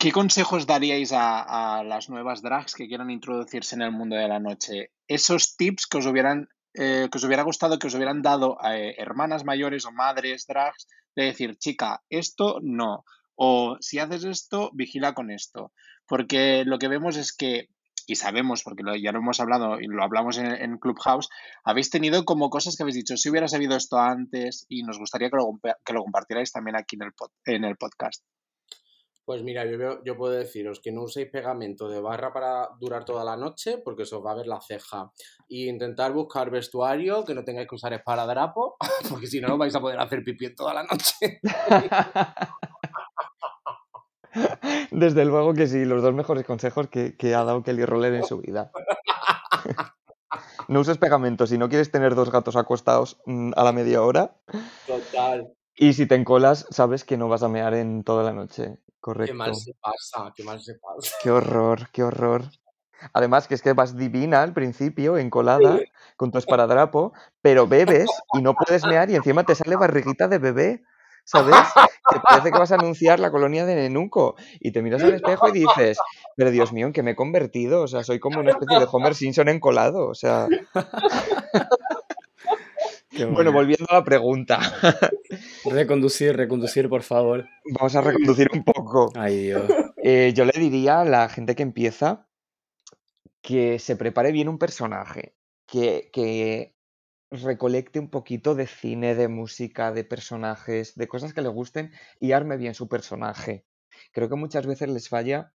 ¿qué consejos daríais a, las nuevas drags que quieran introducirse en el mundo de la noche? Esos tips que os hubieran, eh, que os hubiera gustado que os hubieran dado a eh, hermanas mayores o madres drags, de decir, chica, esto no, o si haces esto, vigila con esto, porque lo que vemos es que y sabemos, porque ya lo hemos hablado y lo hablamos en, Clubhouse, habéis tenido como cosas que habéis dicho, si hubiera sabido esto antes y nos gustaría que lo, compartierais también aquí en el podcast. Pues mira, yo, veo- yo puedo deciros que no uséis pegamento de barra para durar toda la noche, porque se os va a ver la ceja. Y intentar buscar vestuario que no tengáis que usar esparadrapo, porque si no, no vais a poder hacer pipí en toda la noche. Desde luego que sí, los dos mejores consejos que, que ha dado Kelly Roller en su vida. No uses pegamento si no quieres tener dos gatos acostados mm, a la media hora. Total. Y si te encolas, sabes que no vas a mear en toda la noche. Qué mal Correcto. se pasa, qué mal se pasa. Qué horror, qué horror. Además, que es que vas divina al principio, encolada, con tu esparadrapo, pero bebes y no puedes mear y encima te sale barriguita de bebé, ¿sabes? Que parece que vas a anunciar la colonia de Nenuco y te miras al espejo y dices, pero Dios mío, ¿en qué me he convertido? O sea, soy como una especie de Homer Simpson encolado, o sea... Bueno, volviendo a la pregunta, Reconducir, reconducir, por favor. vamos a reconducir un poco. Ay, Dios. Eh, yo le diría a la gente que empieza que se prepare bien un personaje, que, que recolecte un poquito de cine, de música, de personajes, de cosas que le gusten y arme bien su personaje. Creo que muchas veces les falla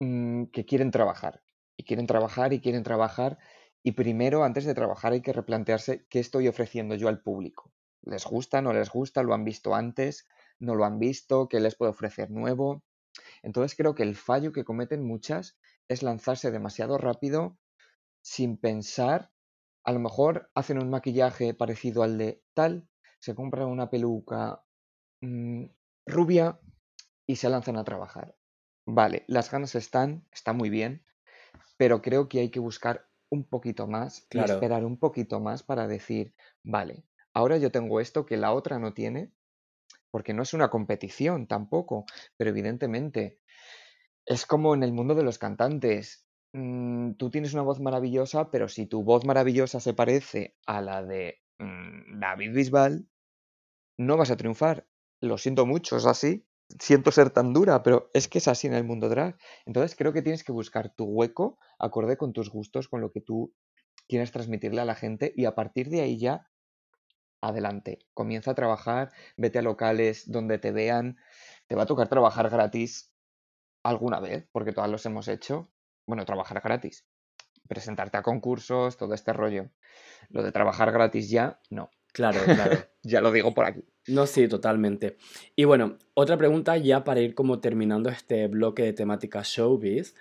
mm, que quieren trabajar y quieren trabajar y quieren trabajar y primero antes de trabajar hay que replantearse qué estoy ofreciendo yo al público. ¿Les gusta? ¿No les gusta? ¿Lo han visto antes? ¿No lo han visto? ¿Qué les puedo ofrecer nuevo? Entonces creo que el fallo que cometen muchas es lanzarse demasiado rápido sin pensar. A lo mejor hacen un maquillaje parecido al de tal, se compran una peluca mm, rubia y se lanzan a trabajar. Vale, las ganas están, está muy bien, pero creo que hay que buscar un poquito más y esperar un poquito más para decir, vale, ahora yo tengo esto que la otra no tiene, porque no es una competición tampoco, pero evidentemente es como en el mundo de los cantantes. Mm, tú tienes una voz maravillosa, pero si tu voz maravillosa se parece a la de mm, David Bisbal, no vas a triunfar. Lo siento mucho, es así. Siento ser tan dura, pero es que es así en el mundo drag. Entonces creo que tienes que buscar tu hueco acorde con tus gustos, con lo que tú quieres transmitirle a la gente y a partir de ahí ya, adelante. Comienza a trabajar, vete a locales donde te vean. Te va a tocar trabajar gratis alguna vez, porque todas los hemos hecho. Bueno, trabajar gratis, presentarte a concursos, todo este rollo. Lo de trabajar gratis ya, no. Claro, claro. ya lo digo por aquí. No, sí, totalmente. Y bueno, otra pregunta ya para ir como terminando este bloque de temática showbiz.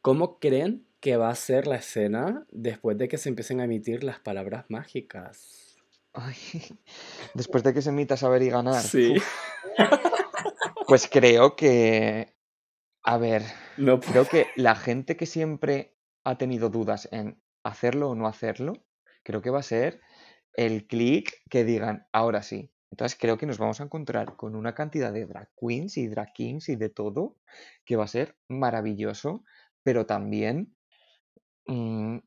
¿Cómo creen que va a ser la escena después de que se empiecen a emitir las palabras mágicas? Ay, después de que se emita saber y ganar. Sí. Pues creo que, a ver, No creo que la gente que siempre ha tenido dudas en hacerlo o no hacerlo, creo que va a ser el clic que digan, ahora sí. Entonces creo que nos vamos a encontrar con una cantidad de drag queens y drag kings y de todo que va a ser maravilloso, pero también mm,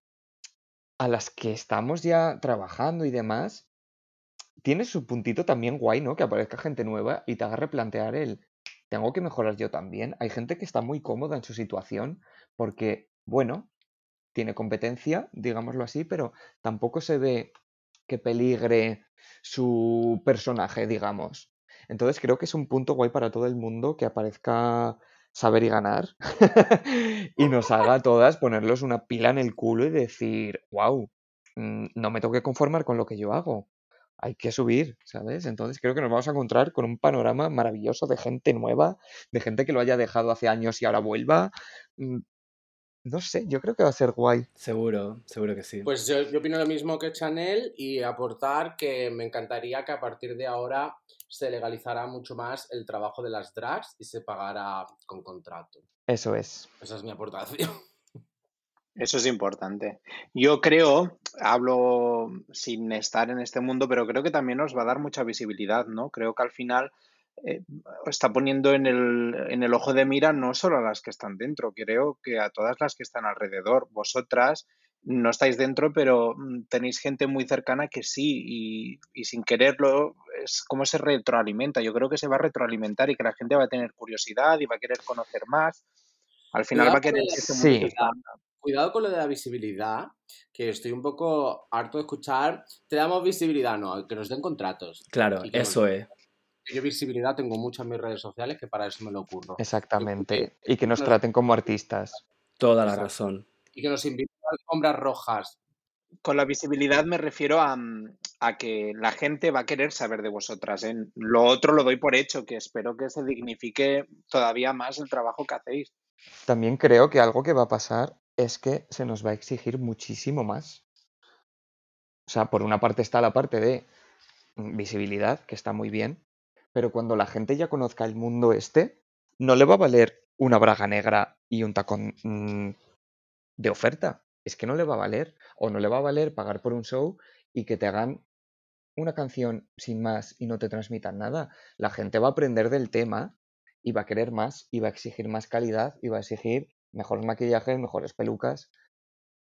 a las que estamos ya trabajando y demás, tiene su puntito también guay, ¿no? Que aparezca gente nueva y te haga replantear el, tengo que mejorar yo también. Hay gente que está muy cómoda en su situación porque, bueno, tiene competencia, digámoslo así, pero tampoco se ve que peligre su personaje, digamos. Entonces creo que es un punto guay para todo el mundo que aparezca saber y ganar y nos haga a todas ponerlos una pila en el culo y decir, wow, no me tengo que conformar con lo que yo hago. Hay que subir, ¿sabes? Entonces creo que nos vamos a encontrar con un panorama maravilloso de gente nueva, de gente que lo haya dejado hace años y ahora vuelva. No sé, yo creo que va a ser guay. Seguro, seguro que sí. Pues yo, yo opino lo mismo que Chanel y aportar que me encantaría que a partir de ahora se legalizara mucho más el trabajo de las drags y se pagara con contrato. Eso es. Esa es mi aportación. Eso es importante. Yo creo, hablo sin estar en este mundo, pero creo que también nos va a dar mucha visibilidad, ¿no? Creo que al final eh, está poniendo en el, en el ojo de mira no solo a las que están dentro, creo que a todas las que están alrededor. Vosotras no estáis dentro, pero mm, tenéis gente muy cercana que sí, y, y sin quererlo, es como se retroalimenta. Yo creo que se va a retroalimentar y que la gente va a tener curiosidad y va a querer conocer más. Al final Cuidado va a querer que este Sí. expanda. Cuidado con lo de la visibilidad, que estoy un poco harto de escuchar. Te damos visibilidad, no, que nos den contratos. Claro, nos- eso es. Yo visibilidad tengo mucho en mis redes sociales que para eso me lo ocurro. Exactamente. Y que nos traten como artistas. Toda la Exacto. razón. Y que nos inviten a alfombras rojas. Con la visibilidad me refiero a, mm, a que la gente va a querer saber de vosotras. ¿eh? Lo otro lo doy por hecho, que espero que se dignifique todavía más el trabajo que hacéis. También creo que algo que va a pasar es que se nos va a exigir muchísimo más. O sea, por una parte está la parte de mm, visibilidad, que está muy bien, pero cuando la gente ya conozca el mundo este, no le va a valer una braga negra y un tacón mm, de oferta. Es que no le va a valer. O no le va a valer pagar por un show y que te hagan una canción sin más y no te transmitan nada. La gente va a aprender del tema y va a querer más y va a exigir más calidad y va a exigir mejores maquillajes, mejores pelucas.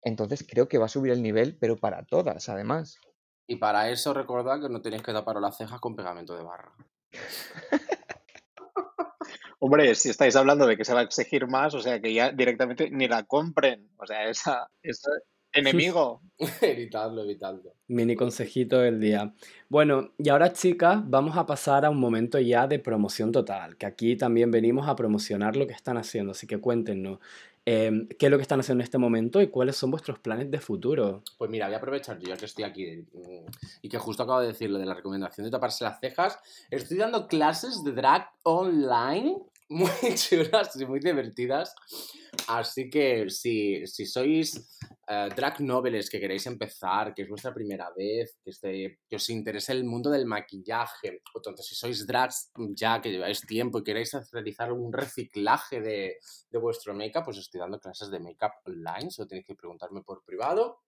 Entonces creo que va a subir el nivel, pero para todas, además. Y para eso recordad que no tenéis que taparos las cejas con pegamento de barra. Hombre, si estáis hablando de que se va a exigir más, o sea que ya directamente ni la compren. O sea, esa, esa enemigo. evitadlo, evitadlo. Mini consejito del día. Bueno, y ahora chicas, vamos a pasar a un momento ya de promoción total, que aquí también venimos a promocionar lo que están haciendo, así que cuéntenos eh, qué es lo que están haciendo en este momento y cuáles son vuestros planes de futuro. Pues mira, voy a aprovechar yo que estoy aquí mm, y que justo acabo de decir lo de la recomendación de taparse las cejas. Estoy dando clases de drag online muy chulas y muy divertidas. Así que si, si sois eh, drag noveles que queréis empezar, que es vuestra primera vez, que, os interese el mundo del maquillaje, o tanto si sois drags ya que lleváis tiempo y queréis realizar un reciclaje de, vuestro make-up, pues estoy dando clases de make-up online, solo tenéis que preguntarme por privado.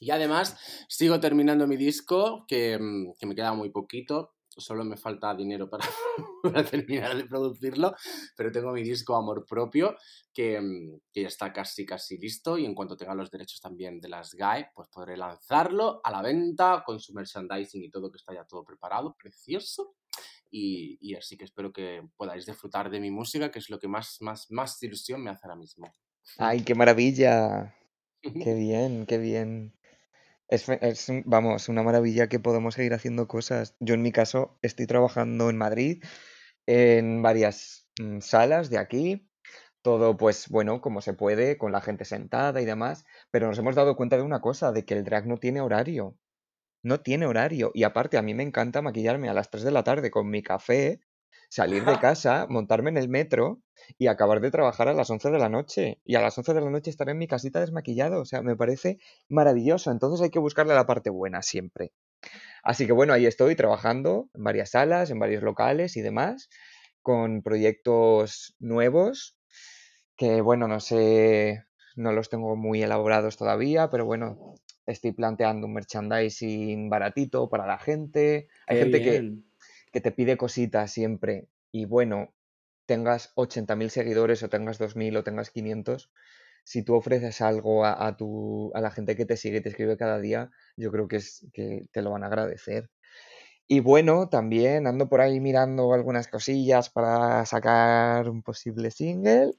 Y además sigo terminando mi disco, que, mm, que me queda muy poquito, solo me falta dinero para, para terminar de producirlo, pero tengo mi disco Amor Propio, que, mm, que ya está casi casi listo y en cuanto tenga los derechos también de las GAE, pues podré lanzarlo a la venta con su merchandising y todo, que está ya todo preparado, precioso. Y, y así que espero que podáis disfrutar de mi música, que es lo que más, más, más ilusión me hace ahora mismo. ¡Ay, qué maravilla! ¡Qué bien, qué bien! Es, vamos, una maravilla que podemos seguir haciendo cosas. Yo en mi caso estoy trabajando en Madrid, en varias mm, salas de aquí, todo pues bueno, como se puede, con la gente sentada y demás, pero nos hemos dado cuenta de una cosa, de que el drag no tiene horario. No tiene horario. Y aparte, a mí me encanta maquillarme a las 3 de la tarde con mi café, salir de casa, montarme en el metro y acabar de trabajar a las 11 de la noche. Y a las 11 de la noche estar en mi casita desmaquillado. O sea, me parece maravilloso. Entonces hay que buscarle la parte buena siempre. Así que bueno, ahí estoy trabajando en varias salas, en varios locales y demás, con proyectos nuevos que bueno, no sé, no los tengo muy elaborados todavía, pero bueno, estoy planteando un merchandising baratito para la gente. Hay Qué gente bien. que te pide cositas siempre y bueno, tengas 80.000 seguidores o tengas 2.000 o tengas 500, si tú ofreces algo a, a tu, a la gente que te sigue y te escribe cada día, yo creo que, es, que te lo van a agradecer. Y bueno, también ando por ahí mirando algunas cosillas para sacar un posible single.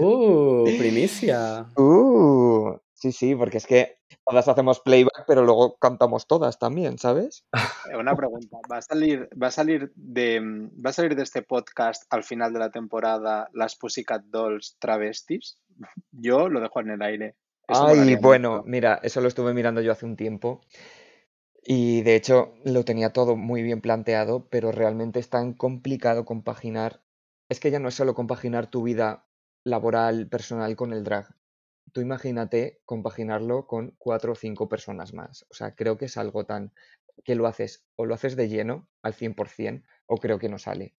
¡Uh! Primicia. Uh, sí, sí, porque es que todas hacemos playback, pero luego cantamos todas también, ¿sabes? Eh, Una pregunta, ¿va a salir, va a salir de, va a salir de este podcast al final de la temporada las Pussycat Dolls travestis? Yo lo dejo en el aire. Eso Ay, bueno, mucho. mira, eso lo estuve mirando yo hace un tiempo y de hecho lo tenía todo muy bien planteado, pero realmente es tan complicado compaginar. Es que ya no es solo compaginar tu vida laboral, personal con el drag. Tú imagínate compaginarlo con cuatro o cinco personas más. O sea, creo que es algo tan que lo haces o lo haces de lleno al 100% o creo que no sale.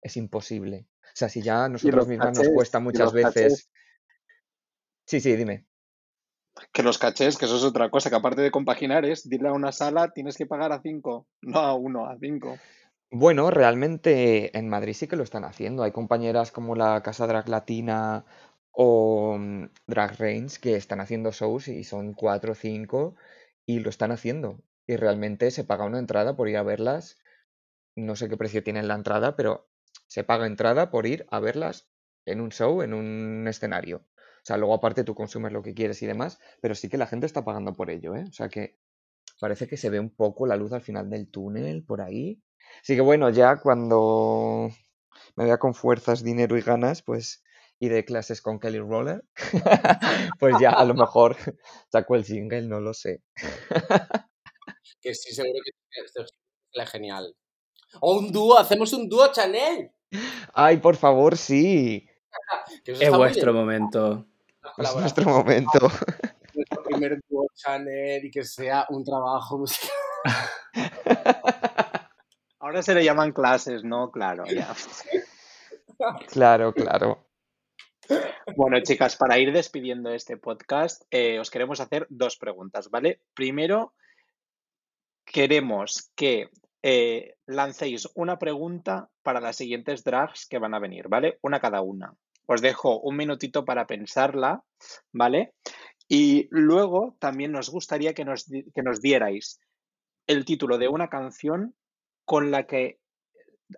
Es imposible. O sea, si ya a nosotros los mismas nos cuesta muchas veces. Sí, sí, dime. que los cachés, que eso es otra cosa, que aparte de compaginar es, dile a una sala, tienes que pagar a cinco, no a uno, a cinco. Bueno, realmente en Madrid sí que lo están haciendo. Hay compañeras como la Casa Drag Latina o mm, Drag Race que están haciendo shows y son cuatro o cinco y lo están haciendo. Y realmente se paga una entrada por ir a verlas. No sé qué precio tiene la entrada, pero se paga entrada por ir a verlas en un show, en un escenario. O sea, luego aparte tú consumes lo que quieres y demás, pero sí que la gente está pagando por ello, ¿eh? O sea que parece que se ve un poco la luz al final del túnel por ahí. Así que bueno, ya cuando me vea con fuerzas, dinero y ganas, pues iré clases con Kelly Roller. pues ya a lo mejor saco el single, no lo sé. Que sí, seguro que es genial. O un dúo, hacemos un dúo, Chanel. Ay, por favor, sí. Es vuestro bien. momento. Es nuestro momento. nuestro primer dúo, Chanel, y que sea un trabajo musical. Ahora se le llaman clases, ¿no? Claro, ya. Claro, claro. Bueno, chicas, para ir despidiendo este podcast, eh, os queremos hacer dos preguntas, ¿vale? Primero, queremos que eh, lancéis una pregunta para las siguientes drags que van a venir, ¿vale? Una cada una. Os dejo un minutito para pensarla, ¿vale? Y luego también nos gustaría que nos, que nos dierais el título de una canción con la que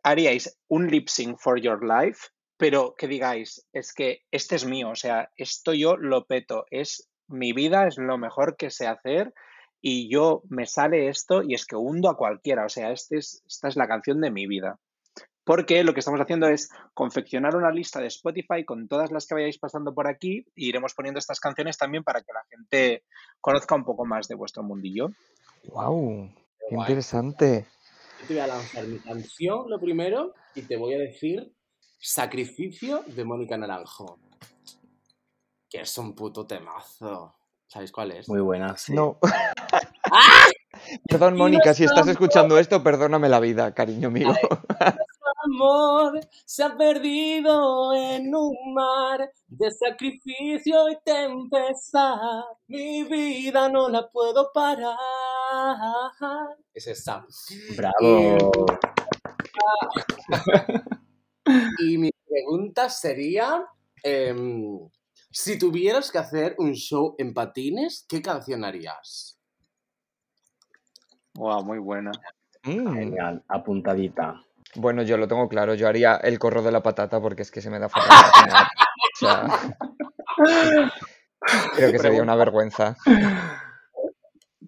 haríais un lip sync for your life, pero que digáis, es que este es mío, o sea, esto yo lo peto, es mi vida, es lo mejor que sé hacer y yo me sale esto y es que hundo a cualquiera, o sea, este es, esta es la canción de mi vida. Porque lo que estamos haciendo es confeccionar una lista de Spotify con todas las que vayáis pasando por aquí e iremos poniendo estas canciones también para que la gente conozca un poco más de vuestro mundillo. Wow, qué Guay. interesante. Yo te voy a lanzar mi canción, lo primero, y te voy a decir Sacrificio de Mónica Naranjo. Que es un puto temazo. ¿Sabéis cuál es? Muy buena, sí. No. ¡Ah! Perdón, Mónica, si estás escuchando esto, perdóname la vida, cariño mío. amor se ha perdido en un mar de sacrificio y tempestad. Mi vida no la puedo parar. Es esta. Bravo. Y mi pregunta sería, em, si tuvieras que hacer un show en patines, ¿qué canción harías? Wow, muy buena. Mm, Genial, apuntadita. Bueno, yo lo tengo claro, yo haría el corro de la patata porque es que se me da fatal. O sea, creo que sería una vergüenza.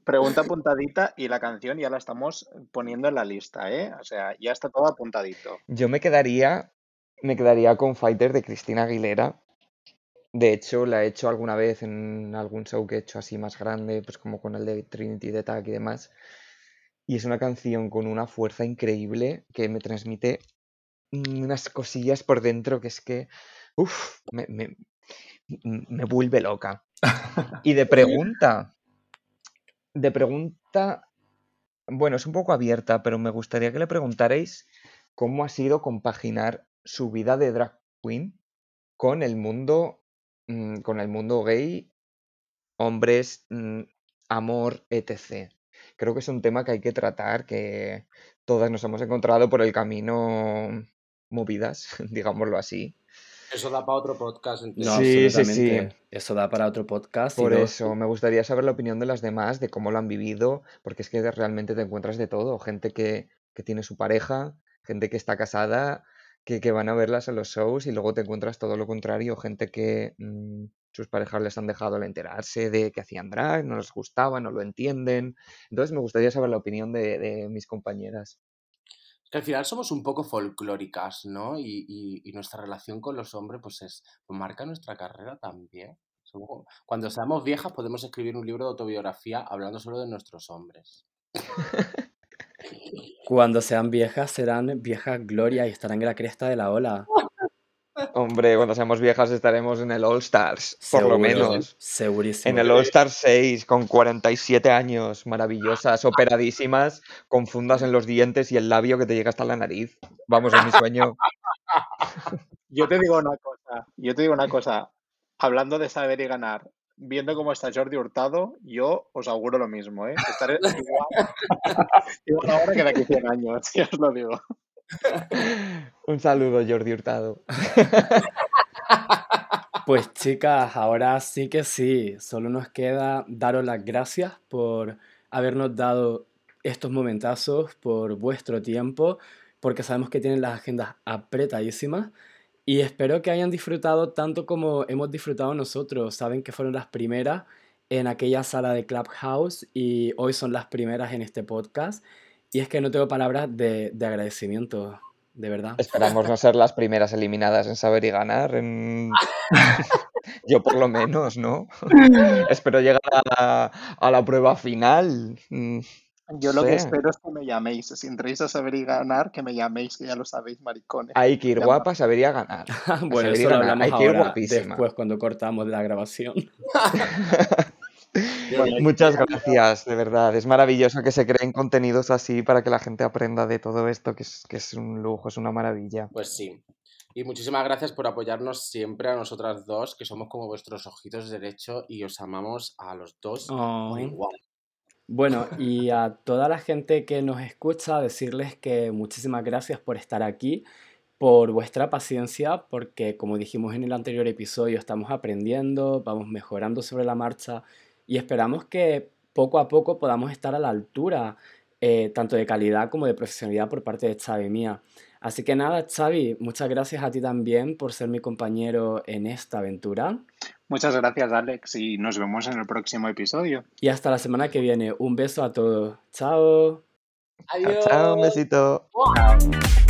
Pregunta apuntadita y la canción ya la estamos poniendo en la lista, ¿eh? O sea, ya está todo apuntadito. Yo me quedaría me quedaría con Fighter de Cristina Aguilera. De hecho, la he hecho alguna vez en algún show que he hecho así más grande, pues como con el de Trinity de Attack y demás. Y es una canción con una fuerza increíble que me transmite unas cosillas por dentro que es que, uff, me, me, me vuelve loca. Y de pregunta, de pregunta, bueno, es un poco abierta, pero me gustaría que le preguntarais cómo ha sido compaginar su vida de drag queen con el mundo, mm, con el mundo gay, hombres, mm, amor, etc. Creo que es un tema que hay que tratar, que todas nos hemos encontrado por el camino movidas, digámoslo así. Eso da para otro podcast. No, Sí. Eso da para otro podcast. Por no- eso, me gustaría saber la opinión de las demás, de cómo lo han vivido, porque es que realmente te encuentras de todo, gente que, que tiene su pareja, gente que está casada, que, que van a verlas en los shows y luego te encuentras todo lo contrario, gente que mm, sus parejas les han dejado al enterarse de que hacían drag, no les gustaba, no lo entienden. Entonces me gustaría saber la opinión de, de mis compañeras. Que al final somos un poco folclóricas, ¿no? Y, y- y nuestra relación con los hombres, pues es, pues marca nuestra carrera también. Somos Cuando seamos viejas podemos escribir un libro de autobiografía hablando solo de nuestros hombres. Cuando sean viejas, serán viejas gloria y estarán en la cresta de la ola. Hombre, cuando seamos viejas estaremos en el All Stars, por lo menos. Segurísimo. En el All Star 6, con 47 años, maravillosas, operadísimas, con fundas en los dientes y el labio que te llega hasta la nariz. Vamos, es mi sueño. Yo te digo una cosa, yo te digo una cosa. Hablando de saber y ganar, viendo cómo está Jordi Hurtado, yo os auguro lo mismo, ¿eh? Estaré igual, igual ahora que de aquí a 100 años, ya os lo digo. Un saludo, Jordi Hurtado. Pues chicas, ahora sí que sí, solo nos queda daros las gracias por habernos dado estos momentazos, por vuestro tiempo, porque sabemos que tienen las agendas apretadísimas y espero que hayan disfrutado tanto como hemos disfrutado nosotros. Saben que fueron las primeras en aquella sala de Clubhouse y hoy son las primeras en este podcast y es que no tengo palabras de, de agradecimiento, de verdad. Esperamos no ser las primeras eliminadas en saber y ganar. en- Yo por lo menos, ¿no? Espero llegar a la, a la prueba final. Mm, Yo lo que sé. espero es que me llaméis. Si entréis a saber y ganar, que me llaméis, que ya lo sabéis, maricones. Hay que ir guapa, saber y a ganar. Bueno, eso lo hablamos Hay que ir ahora, guapísima. después cuando cortamos la grabación. Muchas gracias, de verdad. Es maravilloso que se creen contenidos así para que la gente aprenda de todo esto, que es, que es un lujo, es una maravilla. Pues sí. Y muchísimas gracias por apoyarnos siempre a nosotras dos, que somos como vuestros ojitos derecho y os amamos a los dos por Oh. igual. Bueno, y a toda la gente que nos escucha, decirles que muchísimas gracias por estar aquí, por vuestra paciencia, porque como dijimos en el anterior episodio, estamos aprendiendo, vamos mejorando sobre la marcha y esperamos que poco a poco podamos estar a la altura, eh, tanto de calidad como de profesionalidad por parte de Xavi mía. Así que nada, Xavi, muchas gracias a ti también por ser mi compañero en esta aventura. Muchas gracias, Alex, y nos vemos en el próximo episodio. Y hasta la semana que viene. Un beso a todos. Chao. Chao, chao, un besito. Adiós.